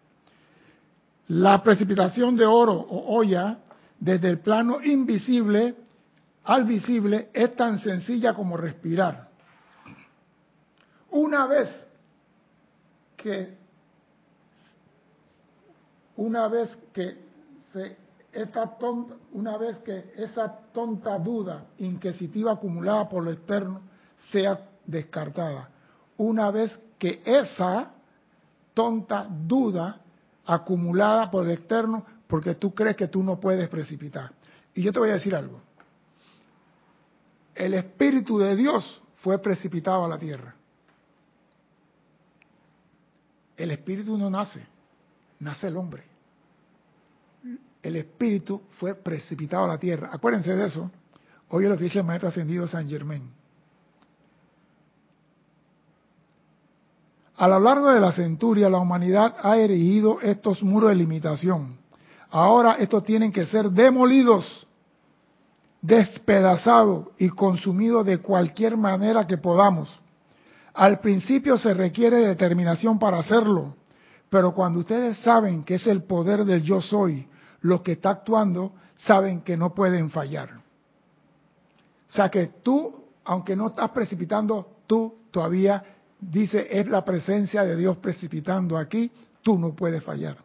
La precipitación de oro o olla desde el plano invisible al visible es tan sencilla como respirar. Una vez que una vez que se esta tonta, una vez que esa tonta duda inquisitiva acumulada por lo externo sea descartada, una vez que esa tonta duda acumulada por el externo, porque tú crees que tú no puedes precipitar. Y yo te voy a decir algo. El Espíritu de Dios fue precipitado a la tierra. El Espíritu no nace, nace el hombre el espíritu fue precipitado a la tierra. Acuérdense de eso. Oye lo que dice el maestro ascendido San Germán. A lo largo de la centuria, la humanidad ha erigido estos muros de limitación. Ahora estos tienen que ser demolidos, despedazados y consumidos de cualquier manera que podamos. Al principio se requiere determinación para hacerlo, pero cuando ustedes saben que es el poder del yo soy los que está actuando saben que no pueden fallar. O sea que tú, aunque no estás precipitando, tú todavía dice es la presencia de Dios precipitando aquí, tú no puedes fallar.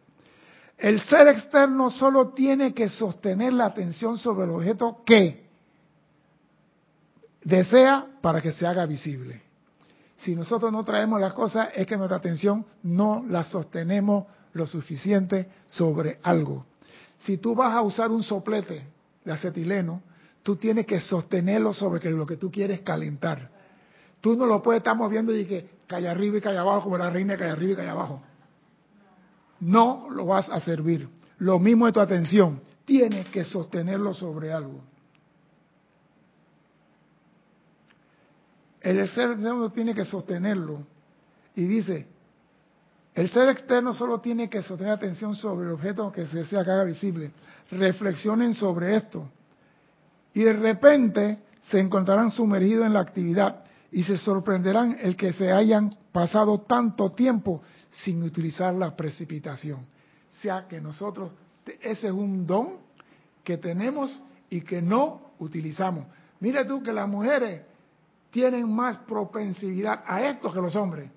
El ser externo solo tiene que sostener la atención sobre el objeto que desea para que se haga visible. Si nosotros no traemos las cosas es que nuestra atención no la sostenemos lo suficiente sobre algo. Si tú vas a usar un soplete de acetileno, tú tienes que sostenerlo sobre lo que tú quieres calentar. Tú no lo puedes estar moviendo y que cae arriba y cae abajo como la reina cae arriba y cae abajo. No lo vas a servir. Lo mismo de tu atención. Tienes que sostenerlo sobre algo. El ser externo tiene que sostenerlo. Y dice, el ser externo solo tiene que sostener atención sobre el objeto que se desea que haga visible. Reflexionen sobre esto. Y de repente se encontrarán sumergidos en la actividad y se sorprenderán el que se hayan pasado tanto tiempo sin utilizar la precipitación. O sea que nosotros, ese es un don que tenemos y que no utilizamos. Mira tú que las mujeres tienen más propensibilidad a esto que los hombres.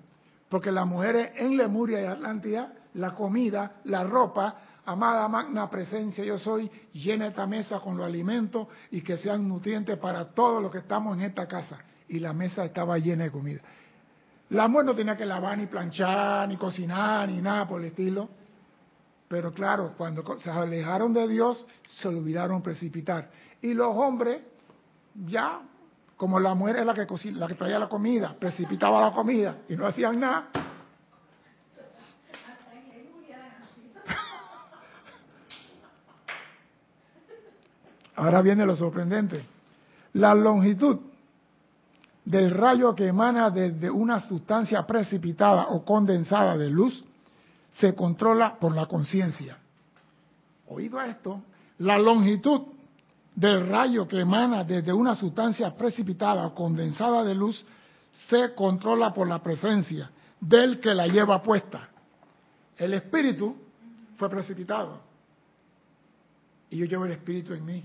Porque las mujeres en Lemuria y Atlántida, la comida, la ropa, amada magna presencia, yo soy, llena esta mesa con los alimentos y que sean nutrientes para todos los que estamos en esta casa. Y la mesa estaba llena de comida. La mujer no tenía que lavar, ni planchar, ni cocinar, ni nada por el estilo. Pero claro, cuando se alejaron de Dios, se olvidaron precipitar. Y los hombres ya como la mujer es la que, la que traía la comida, precipitaba la comida y no hacían nada. Ahora viene lo sorprendente. La longitud del rayo que emana desde una sustancia precipitada o condensada de luz se controla por la conciencia. Oído esto, la longitud del rayo que emana desde una sustancia precipitada o condensada de luz se controla por la presencia del que la lleva puesta. El espíritu fue precipitado y yo llevo el espíritu en mí.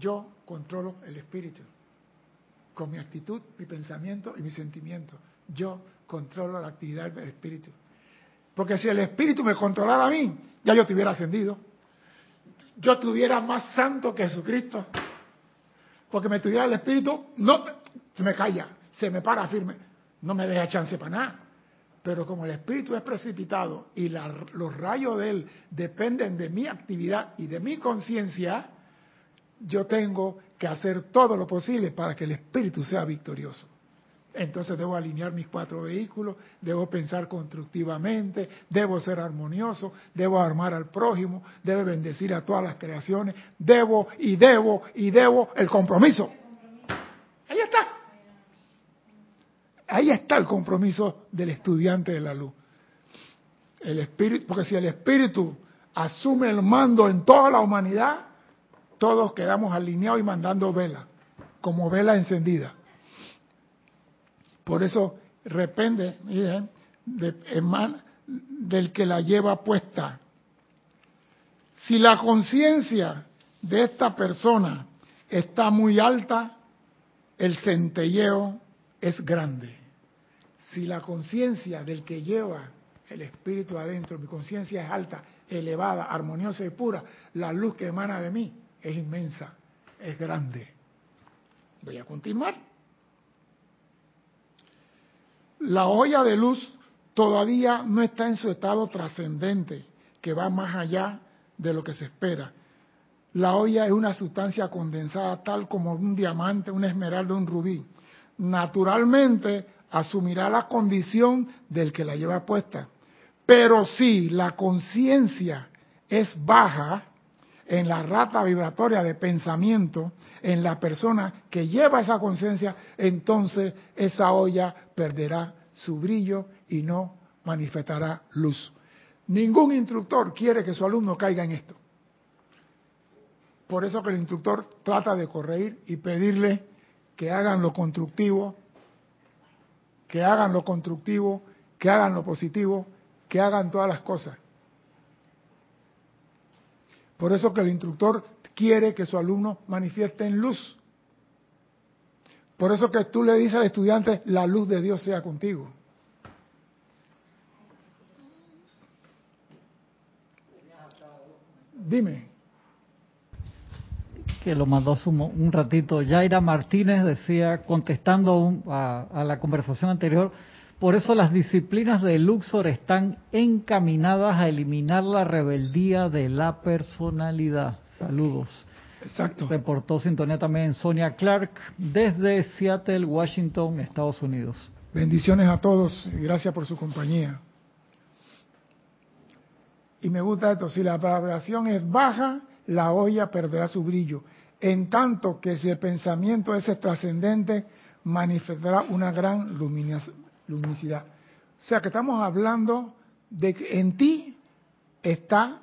Yo controlo el espíritu con mi actitud, mi pensamiento y mi sentimiento. Yo controlo la actividad del espíritu. Porque si el espíritu me controlara a mí, ya yo te hubiera ascendido yo estuviera más santo que Jesucristo. Porque me tuviera el Espíritu, no, se me calla, se me para firme, no me deja chance para nada. Pero como el Espíritu es precipitado y los rayos de él dependen de mi actividad y de mi conciencia, yo tengo que hacer todo lo posible para que el Espíritu sea victorioso. Entonces debo alinear mis cuatro vehículos, debo pensar constructivamente, debo ser armonioso, debo armar al prójimo, debo bendecir a todas las creaciones, debo y debo y debo el compromiso. Ahí está. Ahí está el compromiso del estudiante de la luz. El espíritu, porque si el espíritu asume el mando en toda la humanidad, todos quedamos alineados y mandando vela, como vela encendida. Por eso repende del que la lleva puesta. Si la conciencia de esta persona está muy alta, el centelleo es grande. Si la conciencia del que lleva el espíritu adentro, mi conciencia es alta, elevada, armoniosa y pura, la luz que emana de mí es inmensa, es grande. Voy a continuar. La olla de luz todavía no está en su estado trascendente, que va más allá de lo que se espera. La olla es una sustancia condensada tal como un diamante, una esmeralda, un rubí. Naturalmente asumirá la condición del que la lleva puesta. Pero si la conciencia es baja en la rata vibratoria de pensamiento, en la persona que lleva esa conciencia, entonces esa olla perderá su brillo y no manifestará luz. Ningún instructor quiere que su alumno caiga en esto. Por eso que el instructor trata de corregir y pedirle que hagan lo constructivo, que hagan lo constructivo, que hagan lo positivo, que hagan todas las cosas. Por eso que el instructor quiere que su alumno manifieste en luz. Por eso que tú le dices al estudiante, la luz de Dios sea contigo. Dime.
que lo mandó un, ratito. Yaira Martínez decía, contestando a, la conversación anterior, por eso las disciplinas de Luxor están encaminadas a eliminar la rebeldía de la personalidad. Saludos.
Exacto.
Reportó sintonía también Sonia Clark desde Seattle, Washington, Estados Unidos.
Bendiciones a todos y gracias por su compañía. Y me gusta esto, si la vibración es baja, la olla perderá su brillo. En tanto que si el pensamiento es trascendente, manifestará una gran O sea que estamos hablando de que en ti está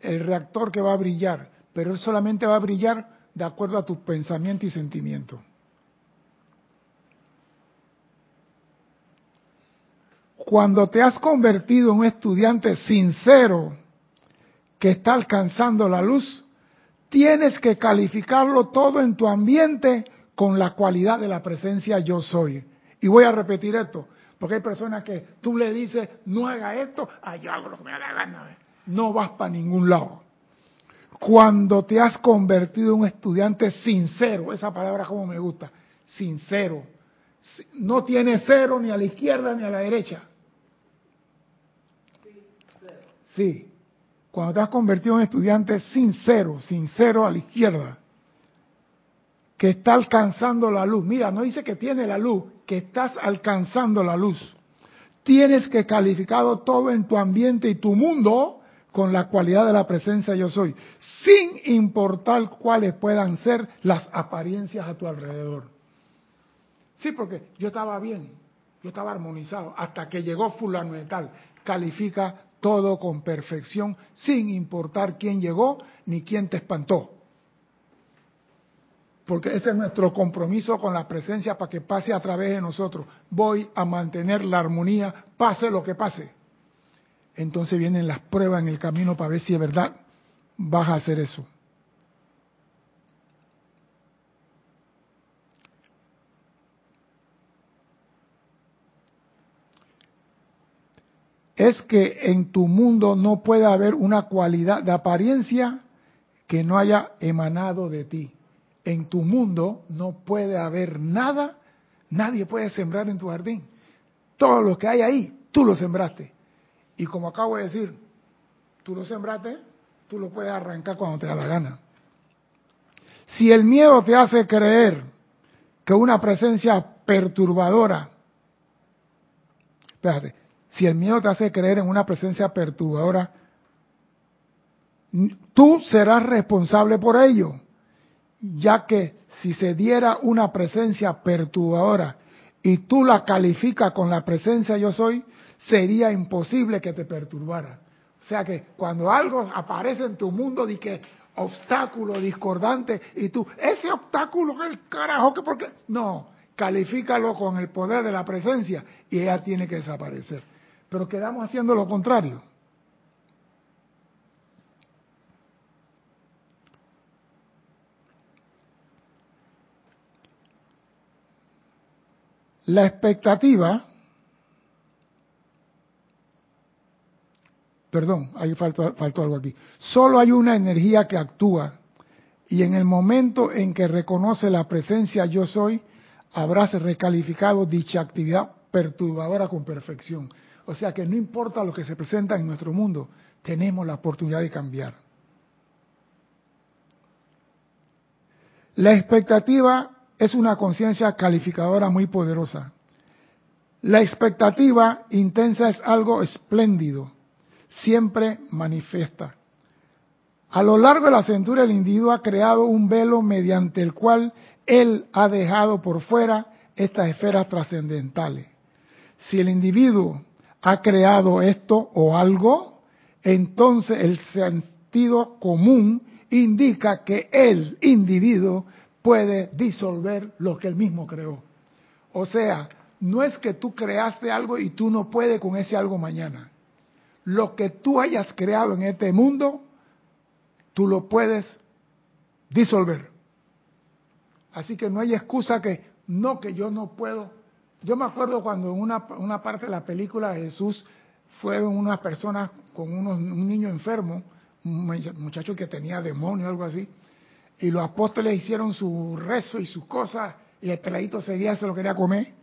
el reactor que va a brillar, pero él solamente va a brillar de acuerdo a tus pensamientos y sentimientos. Cuando te has convertido en un estudiante sincero que está alcanzando la luz, tienes que calificarlo todo en tu ambiente con la cualidad de la presencia yo soy. Y voy a repetir esto, porque hay personas que tú le dices, no haga esto, ah, yo hago lo que me da la gana. No vas para ningún lado. Cuando te has convertido en un estudiante sincero, esa palabra como me gusta, sincero, no tiene cero ni a la izquierda ni a la derecha, Sí. Cuando te has convertido en estudiante sincero, sincero a la izquierda, que está alcanzando la luz. Mira, no dice que tiene la luz, que estás alcanzando la luz. Tienes que calificar todo en tu ambiente y tu mundo con la cualidad de la presencia yo soy, sin importar cuáles puedan ser las apariencias a tu alrededor. Sí, porque yo estaba bien, yo estaba armonizado, hasta que llegó fulano de tal, califica todo con perfección, sin importar quién llegó ni quién te espantó. Porque ese es nuestro compromiso con la presencia para que pase a través de nosotros. Voy a mantener la armonía, pase lo que pase. Entonces vienen las pruebas en el camino para ver si es verdad vas a hacer eso. es que en tu mundo no puede haber una cualidad de apariencia que no haya emanado de ti. En tu mundo no puede haber nada, nadie puede sembrar en tu jardín. Todo lo que hay ahí, tú lo sembraste. Y como acabo de decir, tú lo sembraste, tú lo puedes arrancar cuando te da la gana. Si el miedo te hace creer que una presencia perturbadora, espérate, si el miedo te hace creer en una presencia perturbadora, tú serás responsable por ello, ya que si se diera una presencia perturbadora y tú la calificas con la presencia yo soy, sería imposible que te perturbara. O sea que cuando algo aparece en tu mundo de que obstáculo discordante y tú, ese obstáculo es el carajo que porque no, califícalo con el poder de la presencia y ella tiene que desaparecer pero quedamos haciendo lo contrario. La expectativa, perdón, ahí faltó, algo aquí, solo hay una energía que actúa y en el momento en que reconoce la presencia yo soy, habrás recalificado dicha actividad perturbadora con perfección. O sea que no importa lo que se presenta en nuestro mundo, tenemos la oportunidad de cambiar. La expectativa es una conciencia calificadora muy poderosa. La expectativa intensa es algo espléndido, siempre manifiesta. A lo largo de la centuria el individuo ha creado un velo mediante el cual él ha dejado por fuera estas esferas trascendentales. Si el individuo ha creado esto o algo, entonces el sentido común indica que el individuo puede disolver lo que él mismo creó. O sea, no es que tú creaste algo y tú no puedes con ese algo mañana. Lo que tú hayas creado en este mundo, tú lo puedes disolver. Así que no hay excusa que no, que yo no puedo yo me acuerdo cuando en una, una parte de la película Jesús fue unas personas con unos, un niño enfermo, un muchacho que tenía demonio o algo así, y los apóstoles hicieron su rezo y sus cosas y el peladito seguía, se lo quería comer.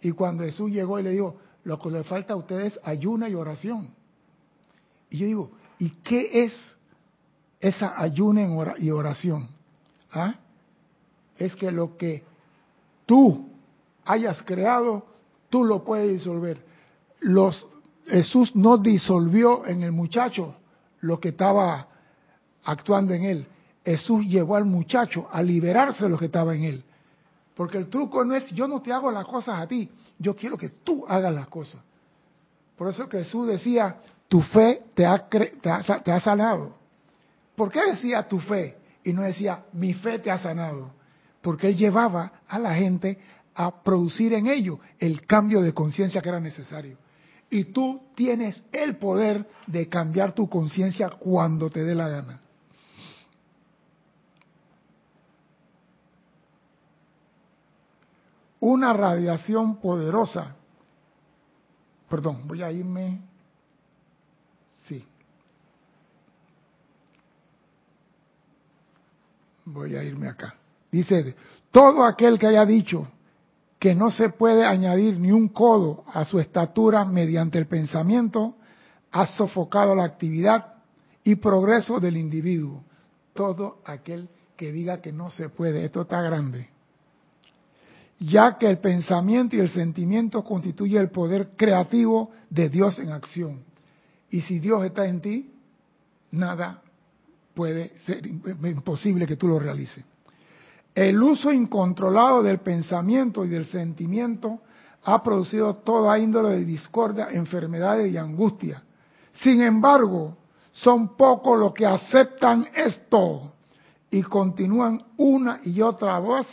Y cuando Jesús llegó y le dijo, lo que le falta a ustedes es ayuna y oración. Y yo digo, ¿y qué es esa ayuna y oración? ¿Ah? Es que lo que tú hayas creado, tú lo puedes disolver. Los, Jesús no disolvió en el muchacho lo que estaba actuando en él. Jesús llevó al muchacho a liberarse de lo que estaba en él. Porque el truco no es yo no te hago las cosas a ti, yo quiero que tú hagas las cosas. Por eso que Jesús decía, tu fe te ha, te ha, te ha sanado. ¿Por qué decía tu fe? Y no decía, mi fe te ha sanado. Porque él llevaba a la gente a producir en ello el cambio de conciencia que era necesario. Y tú tienes el poder de cambiar tu conciencia cuando te dé la gana. Una radiación poderosa. Perdón, voy a irme. Sí. Voy a irme acá. Dice, todo aquel que haya dicho que no se puede añadir ni un codo a su estatura mediante el pensamiento, ha sofocado la actividad y progreso del individuo. Todo aquel que diga que no se puede, esto está grande. Ya que el pensamiento y el sentimiento constituyen el poder creativo de Dios en acción. Y si Dios está en ti, nada puede ser imposible que tú lo realices. El uso incontrolado del pensamiento y del sentimiento ha producido toda índole de discordia, enfermedades y angustia. Sin embargo, son pocos los que aceptan esto y continúan una y otra vez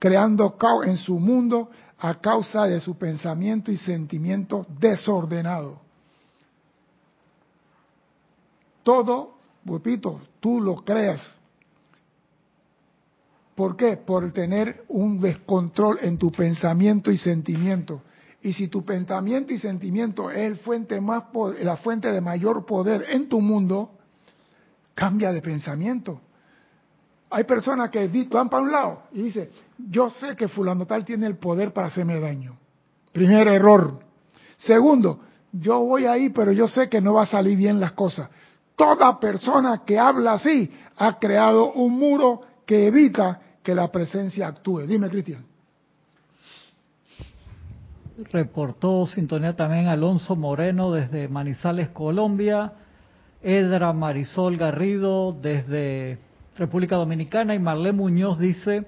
creando caos en su mundo a causa de su pensamiento y sentimiento desordenado. Todo, repito, tú lo creas ¿Por qué? Por tener un descontrol en tu pensamiento y sentimiento. Y si tu pensamiento y sentimiento es el fuente más la fuente de mayor poder en tu mundo, cambia de pensamiento. Hay personas que van para un lado y dicen, yo sé que fulano tal tiene el poder para hacerme daño. Primer error. Segundo, yo voy ahí, pero yo sé que no va a salir bien las cosas. Toda persona que habla así ha creado un muro que evita que la presencia actúe. Dime, Cristian.
Reportó sintonía también Alonso Moreno desde Manizales, Colombia, Edra Marisol Garrido desde República Dominicana y Marlene Muñoz dice,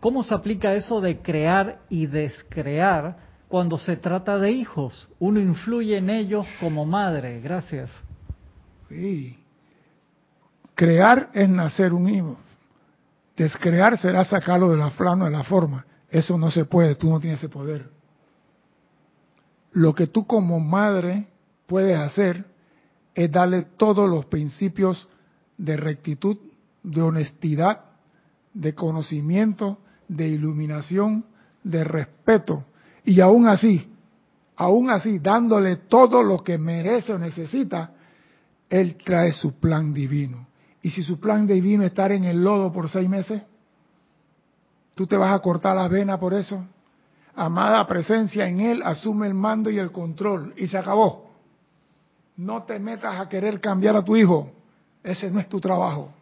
¿cómo se aplica eso de crear y descrear cuando se trata de hijos? Uno influye en ellos como madre. Gracias.
Sí. Crear es nacer un hijo. Descrear será sacarlo de la flama, de la forma. Eso no se puede, tú no tienes ese poder. Lo que tú como madre puedes hacer es darle todos los principios de rectitud, de honestidad, de conocimiento, de iluminación, de respeto. Y aún así, aún así, dándole todo lo que merece o necesita, Él trae su plan divino. Y si su plan divino es estar en el lodo por seis meses, ¿tú te vas a cortar las venas por eso? Amada presencia en Él, asume el mando y el control. Y se acabó. No te metas a querer cambiar a tu hijo. Ese no es tu trabajo.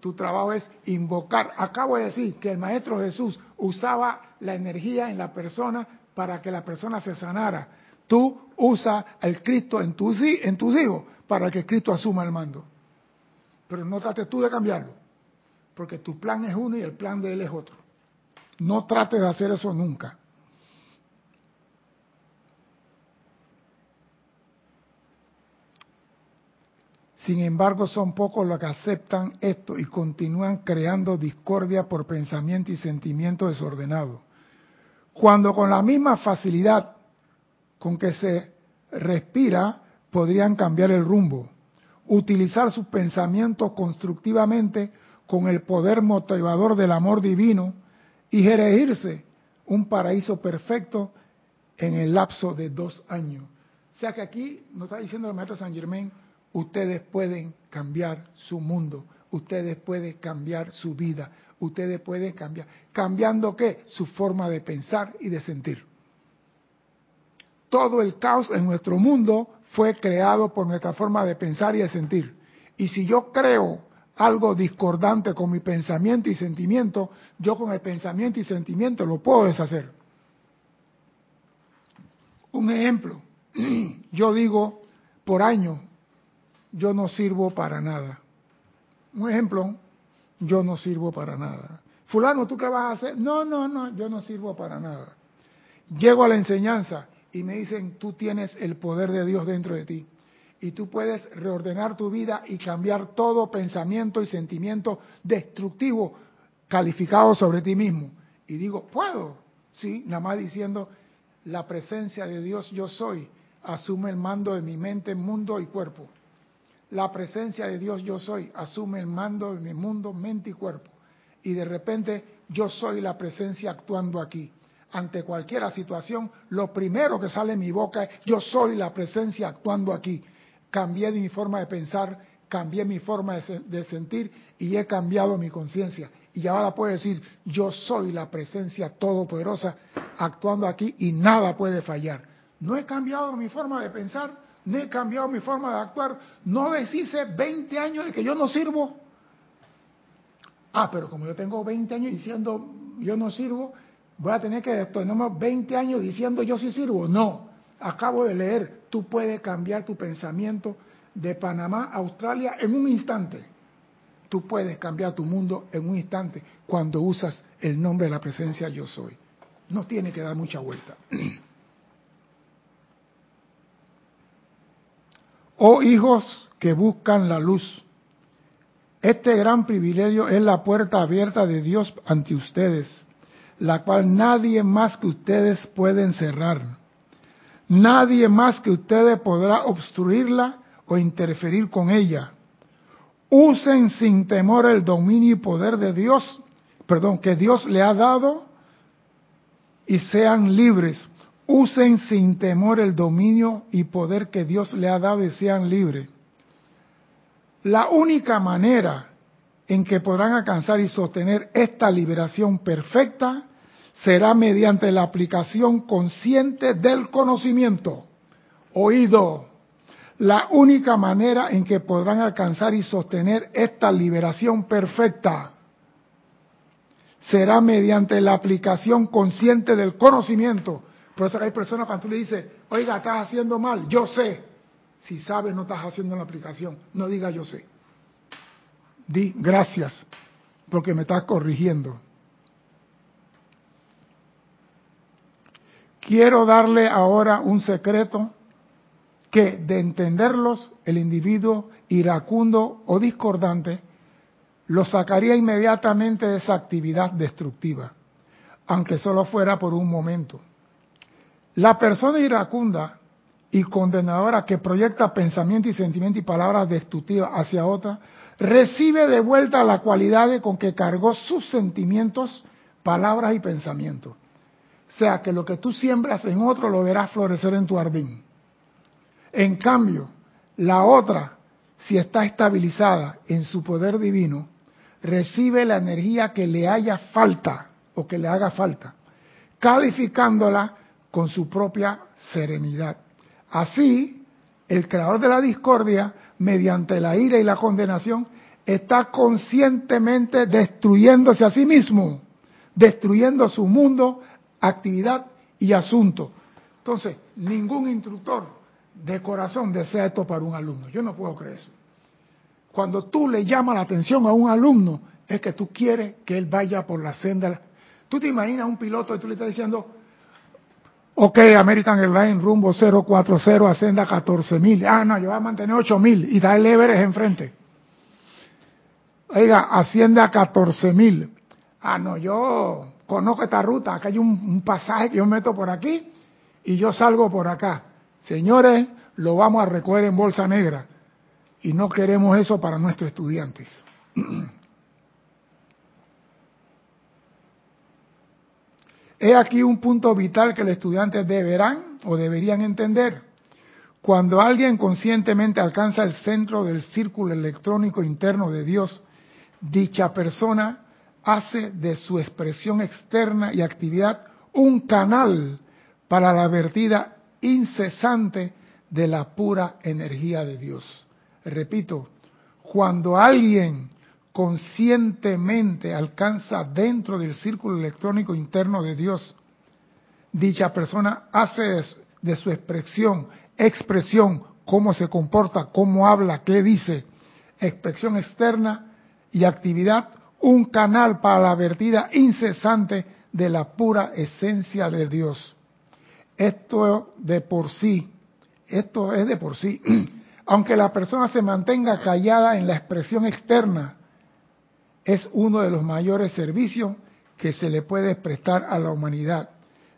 Tu trabajo es invocar. Acabo de decir que el Maestro Jesús usaba la energía en la persona para que la persona se sanara. Tú usa el Cristo en tus, en tus hijos para que Cristo asuma el mando. Pero no trates tú de cambiarlo, porque tu plan es uno y el plan de él es otro. No trates de hacer eso nunca. Sin embargo, son pocos los que aceptan esto y continúan creando discordia por pensamiento y sentimiento desordenado. Cuando con la misma facilidad con que se respira podrían cambiar el rumbo utilizar sus pensamientos constructivamente con el poder motivador del amor divino y erigirse un paraíso perfecto en el lapso de dos años. O sea que aquí nos está diciendo el maestro San Germain, ustedes pueden cambiar su mundo, ustedes pueden cambiar su vida, ustedes pueden cambiar. ¿Cambiando qué? Su forma de pensar y de sentir. Todo el caos en nuestro mundo fue creado por nuestra forma de pensar y de sentir. Y si yo creo algo discordante con mi pensamiento y sentimiento, yo con el pensamiento y sentimiento lo puedo deshacer. Un ejemplo, yo digo por año, yo no sirvo para nada. Un ejemplo, yo no sirvo para nada. Fulano, ¿tú qué vas a hacer? No, no, no, yo no sirvo para nada. Llego a la enseñanza y me dicen, tú tienes el poder de Dios dentro de ti. Y tú puedes reordenar tu vida y cambiar todo pensamiento y sentimiento destructivo calificado sobre ti mismo. Y digo, ¿puedo? Sí, nada más diciendo, la presencia de Dios yo soy, asume el mando de mi mente, mundo y cuerpo. La presencia de Dios yo soy, asume el mando de mi mundo, mente y cuerpo. Y de repente yo soy la presencia actuando aquí. Ante cualquier situación, lo primero que sale en mi boca es yo soy la presencia actuando aquí. Cambié mi forma de pensar, cambié mi forma de, de sentir y he cambiado mi conciencia y ahora puede decir, yo soy la presencia todopoderosa actuando aquí y nada puede fallar. No he cambiado mi forma de pensar, no he cambiado mi forma de actuar, no deshice 20 años de que yo no sirvo. Ah, pero como yo tengo 20 años diciendo yo no sirvo, voy a tener que después 20 años diciendo yo sí sirvo. No, acabo de leer, tú puedes cambiar tu pensamiento de Panamá a Australia en un instante. Tú puedes cambiar tu mundo en un instante cuando usas el nombre de la presencia yo soy. No tiene que dar mucha vuelta. Oh hijos que buscan la luz, este gran privilegio es la puerta abierta de Dios ante ustedes, la cual nadie más que ustedes pueden cerrar. Nadie más que ustedes podrá obstruirla o interferir con ella usen sin temor el dominio y poder de Dios, perdón, que Dios le ha dado y sean libres. Usen sin temor el dominio y poder que Dios le ha dado y sean libres. La única manera en que podrán alcanzar y sostener esta liberación perfecta será mediante la aplicación consciente del conocimiento. Oído, la única manera en que podrán alcanzar y sostener esta liberación perfecta será mediante la aplicación consciente del conocimiento. Por eso hay personas cuando tú le dices, oiga, estás haciendo mal, yo sé. Si sabes, no estás haciendo la aplicación. No diga yo sé. Di gracias, porque me estás corrigiendo. Quiero darle ahora un secreto que de entenderlos el individuo iracundo o discordante lo sacaría inmediatamente de esa actividad destructiva, aunque solo fuera por un momento. La persona iracunda y condenadora que proyecta pensamiento y sentimiento y palabras destructivas hacia otra, recibe de vuelta la cualidad con que cargó sus sentimientos, palabras y pensamientos. O sea que lo que tú siembras en otro lo verás florecer en tu jardín. En cambio, la otra, si está estabilizada en su poder divino, recibe la energía que le haya falta o que le haga falta, calificándola con su propia serenidad. Así, el creador de la discordia, mediante la ira y la condenación, está conscientemente destruyéndose a sí mismo, destruyendo su mundo, actividad y asunto. Entonces, ningún instructor de corazón desea esto para un alumno. Yo no puedo creer eso. Cuando tú le llamas la atención a un alumno, es que tú quieres que él vaya por la senda. Tú te imaginas un piloto y tú le estás diciendo, ok, American Airlines rumbo 040 a senda 14.000. Ah, no, yo voy a mantener 8.000 y da el Everest enfrente. Oiga, asciende a 14.000. Ah, no, yo conozco esta ruta, acá hay un, un pasaje que yo meto por aquí y yo salgo por acá. Señores, lo vamos a recoger en bolsa negra y no queremos eso para nuestros estudiantes. He aquí un punto vital que los estudiantes deberán o deberían entender. Cuando alguien conscientemente alcanza el centro del círculo electrónico interno de Dios dicha persona hace de su expresión externa y actividad un canal para la vertida incesante de la pura energía de Dios. Repito, cuando alguien conscientemente alcanza dentro del círculo electrónico interno de Dios, dicha persona hace de su expresión, expresión, cómo se comporta, cómo habla, qué dice, expresión externa y actividad, un canal para la vertida incesante de la pura esencia de Dios. Esto de por sí, esto es de por sí, aunque la persona se mantenga callada en la expresión externa, es uno de los mayores servicios que se le puede prestar a la humanidad,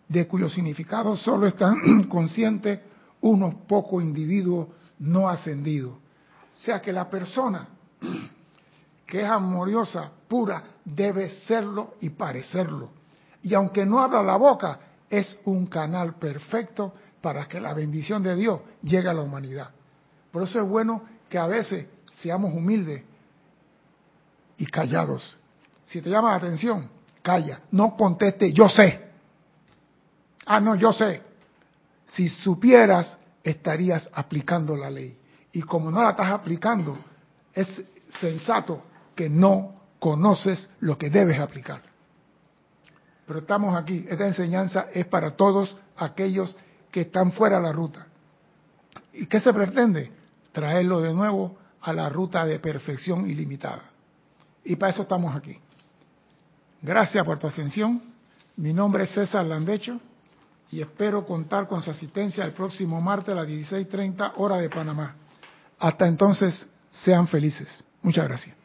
de cuyo significado solo están conscientes unos pocos individuos no ascendidos. O sea que la persona que es amorosa, pura, debe serlo y parecerlo. Y aunque no abra la boca, es un canal perfecto para que la bendición de Dios llegue a la humanidad. Por eso es bueno que a veces seamos humildes y callados. Si te llama la atención, calla, no conteste yo sé. Ah, no, yo sé. Si supieras, estarías aplicando la ley. Y como no la estás aplicando, es sensato que no conoces lo que debes aplicar. Pero estamos aquí, esta enseñanza es para todos aquellos que están fuera de la ruta. ¿Y qué se pretende? Traerlo de nuevo a la ruta de perfección ilimitada. Y para eso estamos aquí. Gracias por tu atención. Mi nombre es César Landecho y espero contar con su asistencia el próximo martes a las 16.30 hora de Panamá. Hasta entonces, sean felices. Muchas gracias.